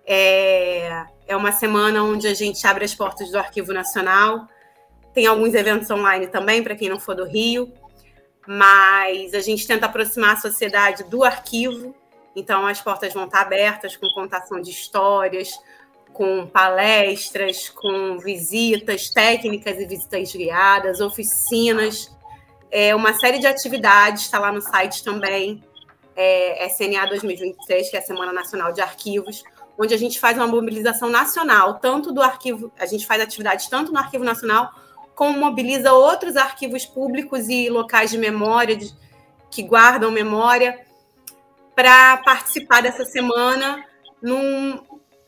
É, é uma semana onde a gente abre as portas do Arquivo Nacional. Tem alguns eventos online também, para quem não for do Rio. Mas a gente tenta aproximar a sociedade do arquivo então, as portas vão estar abertas com contação de histórias, com palestras, com visitas técnicas e visitas guiadas, oficinas, é, uma série de atividades, está lá no site também, é, SNA 2023, que é a Semana Nacional de Arquivos, onde a gente faz uma mobilização nacional, tanto do arquivo, a gente faz atividades tanto no Arquivo Nacional, como mobiliza outros arquivos públicos e locais de memória, de, que guardam memória, para participar dessa semana num,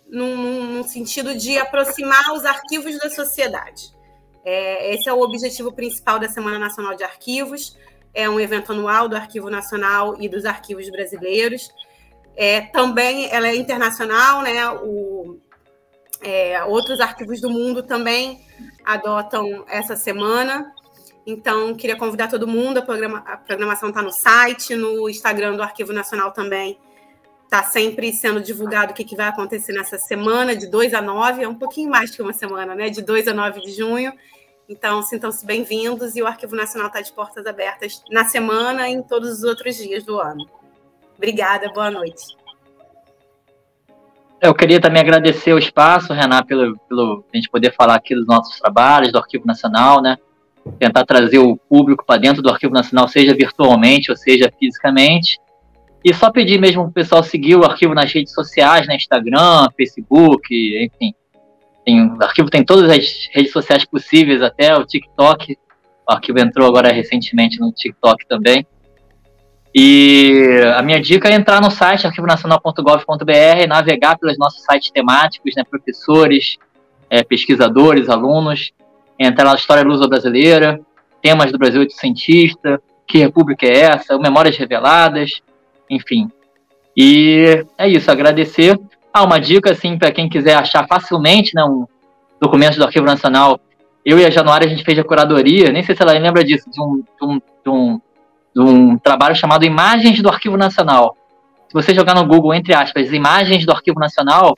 num, num, sentido de aproximar os arquivos da sociedade. É, esse é o objetivo principal da Semana Nacional de Arquivos. É um evento anual do Arquivo Nacional e dos arquivos brasileiros. É, também ela é internacional, né? O, é, outros arquivos do mundo também adotam essa semana. Então, queria convidar todo mundo. A, programa, a programação está no site, no Instagram do Arquivo Nacional também. Está sempre sendo divulgado o que, que vai acontecer nessa semana, de 2 a 9, é um pouquinho mais que uma semana, né? De 2 a 9 de junho. Então, sintam-se bem-vindos e o Arquivo Nacional está de portas abertas na semana e em todos os outros dias do ano. Obrigada, boa noite. Eu queria também agradecer o espaço, Renan, pelo, pelo a gente poder falar aqui dos nossos trabalhos, do Arquivo Nacional, né? Tentar trazer o público para dentro do Arquivo Nacional, seja virtualmente ou seja fisicamente. E só pedir mesmo para o pessoal seguir o arquivo nas redes sociais, no né, Instagram, Facebook, enfim. Tem, o arquivo tem todas as redes sociais possíveis, até o TikTok. O arquivo entrou agora recentemente no TikTok também. E a minha dica é entrar no site arquivonacional.gov.br, navegar pelos nossos sites temáticos, né, professores, é, pesquisadores, alunos, entrar na história luso-brasileira, temas do Brasil oitocentista, que república é essa, memórias reveladas, enfim. E é isso, agradecer. Ah, uma dica, assim, para quem quiser achar facilmente né, um documento do Arquivo Nacional. Eu e a Januária, a gente fez a curadoria, nem sei se ela lembra disso, de um, de um, de um, de um trabalho chamado Imagens do Arquivo Nacional. Se você jogar no Google, entre aspas, Imagens do Arquivo Nacional,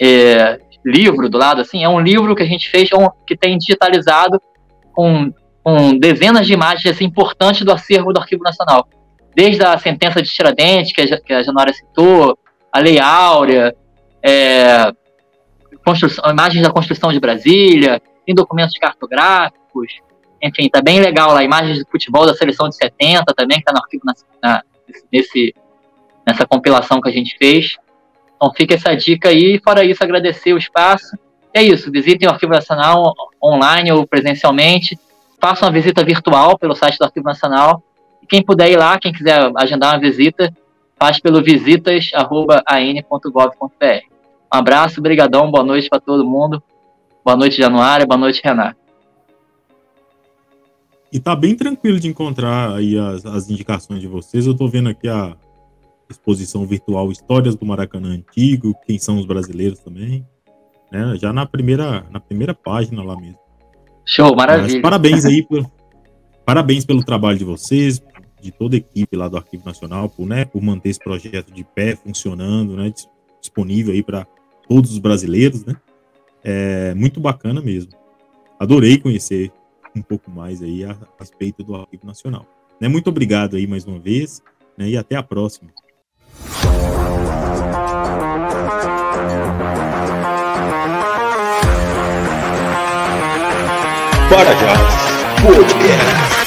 é, livro do lado, assim, é um livro que a gente fez é que tem digitalizado com, com dezenas de imagens assim, importantes do acervo do Arquivo Nacional. Desde a sentença de Tiradentes, que a, que a Januária citou, a Lei Áurea, é, imagens da construção de Brasília, tem documentos cartográficos, enfim, tá bem legal lá, imagens de futebol da seleção de 70 também, que tá no arquivo na, na, nesse, nessa compilação que a gente fez. Então fica essa dica aí, fora isso, agradecer o espaço. É isso, visitem o Arquivo Nacional online ou presencialmente, façam uma visita virtual pelo site do Arquivo Nacional. E quem puder ir lá, quem quiser agendar uma visita, faz pelo visitas.an.gov.br. Um abraço, brigadão, boa noite para todo mundo. Boa noite, Januária, boa noite, Renato. E tá bem tranquilo de encontrar aí as, as indicações de vocês. Eu tô vendo aqui a exposição virtual Histórias do Maracanã Antigo, quem são os brasileiros também, né? Já na primeira, na primeira página lá mesmo. Show, maravilha. Mas parabéns aí, por, <laughs> parabéns pelo trabalho de vocês, de toda a equipe lá do Arquivo Nacional, por, né, por manter esse projeto de pé, funcionando, né, disponível aí para todos os brasileiros, né? É muito bacana mesmo. Adorei conhecer um pouco mais aí a, a respeito do Arquivo Nacional. Né, muito obrigado aí mais uma vez, né, e até a próxima. Para já, podcast.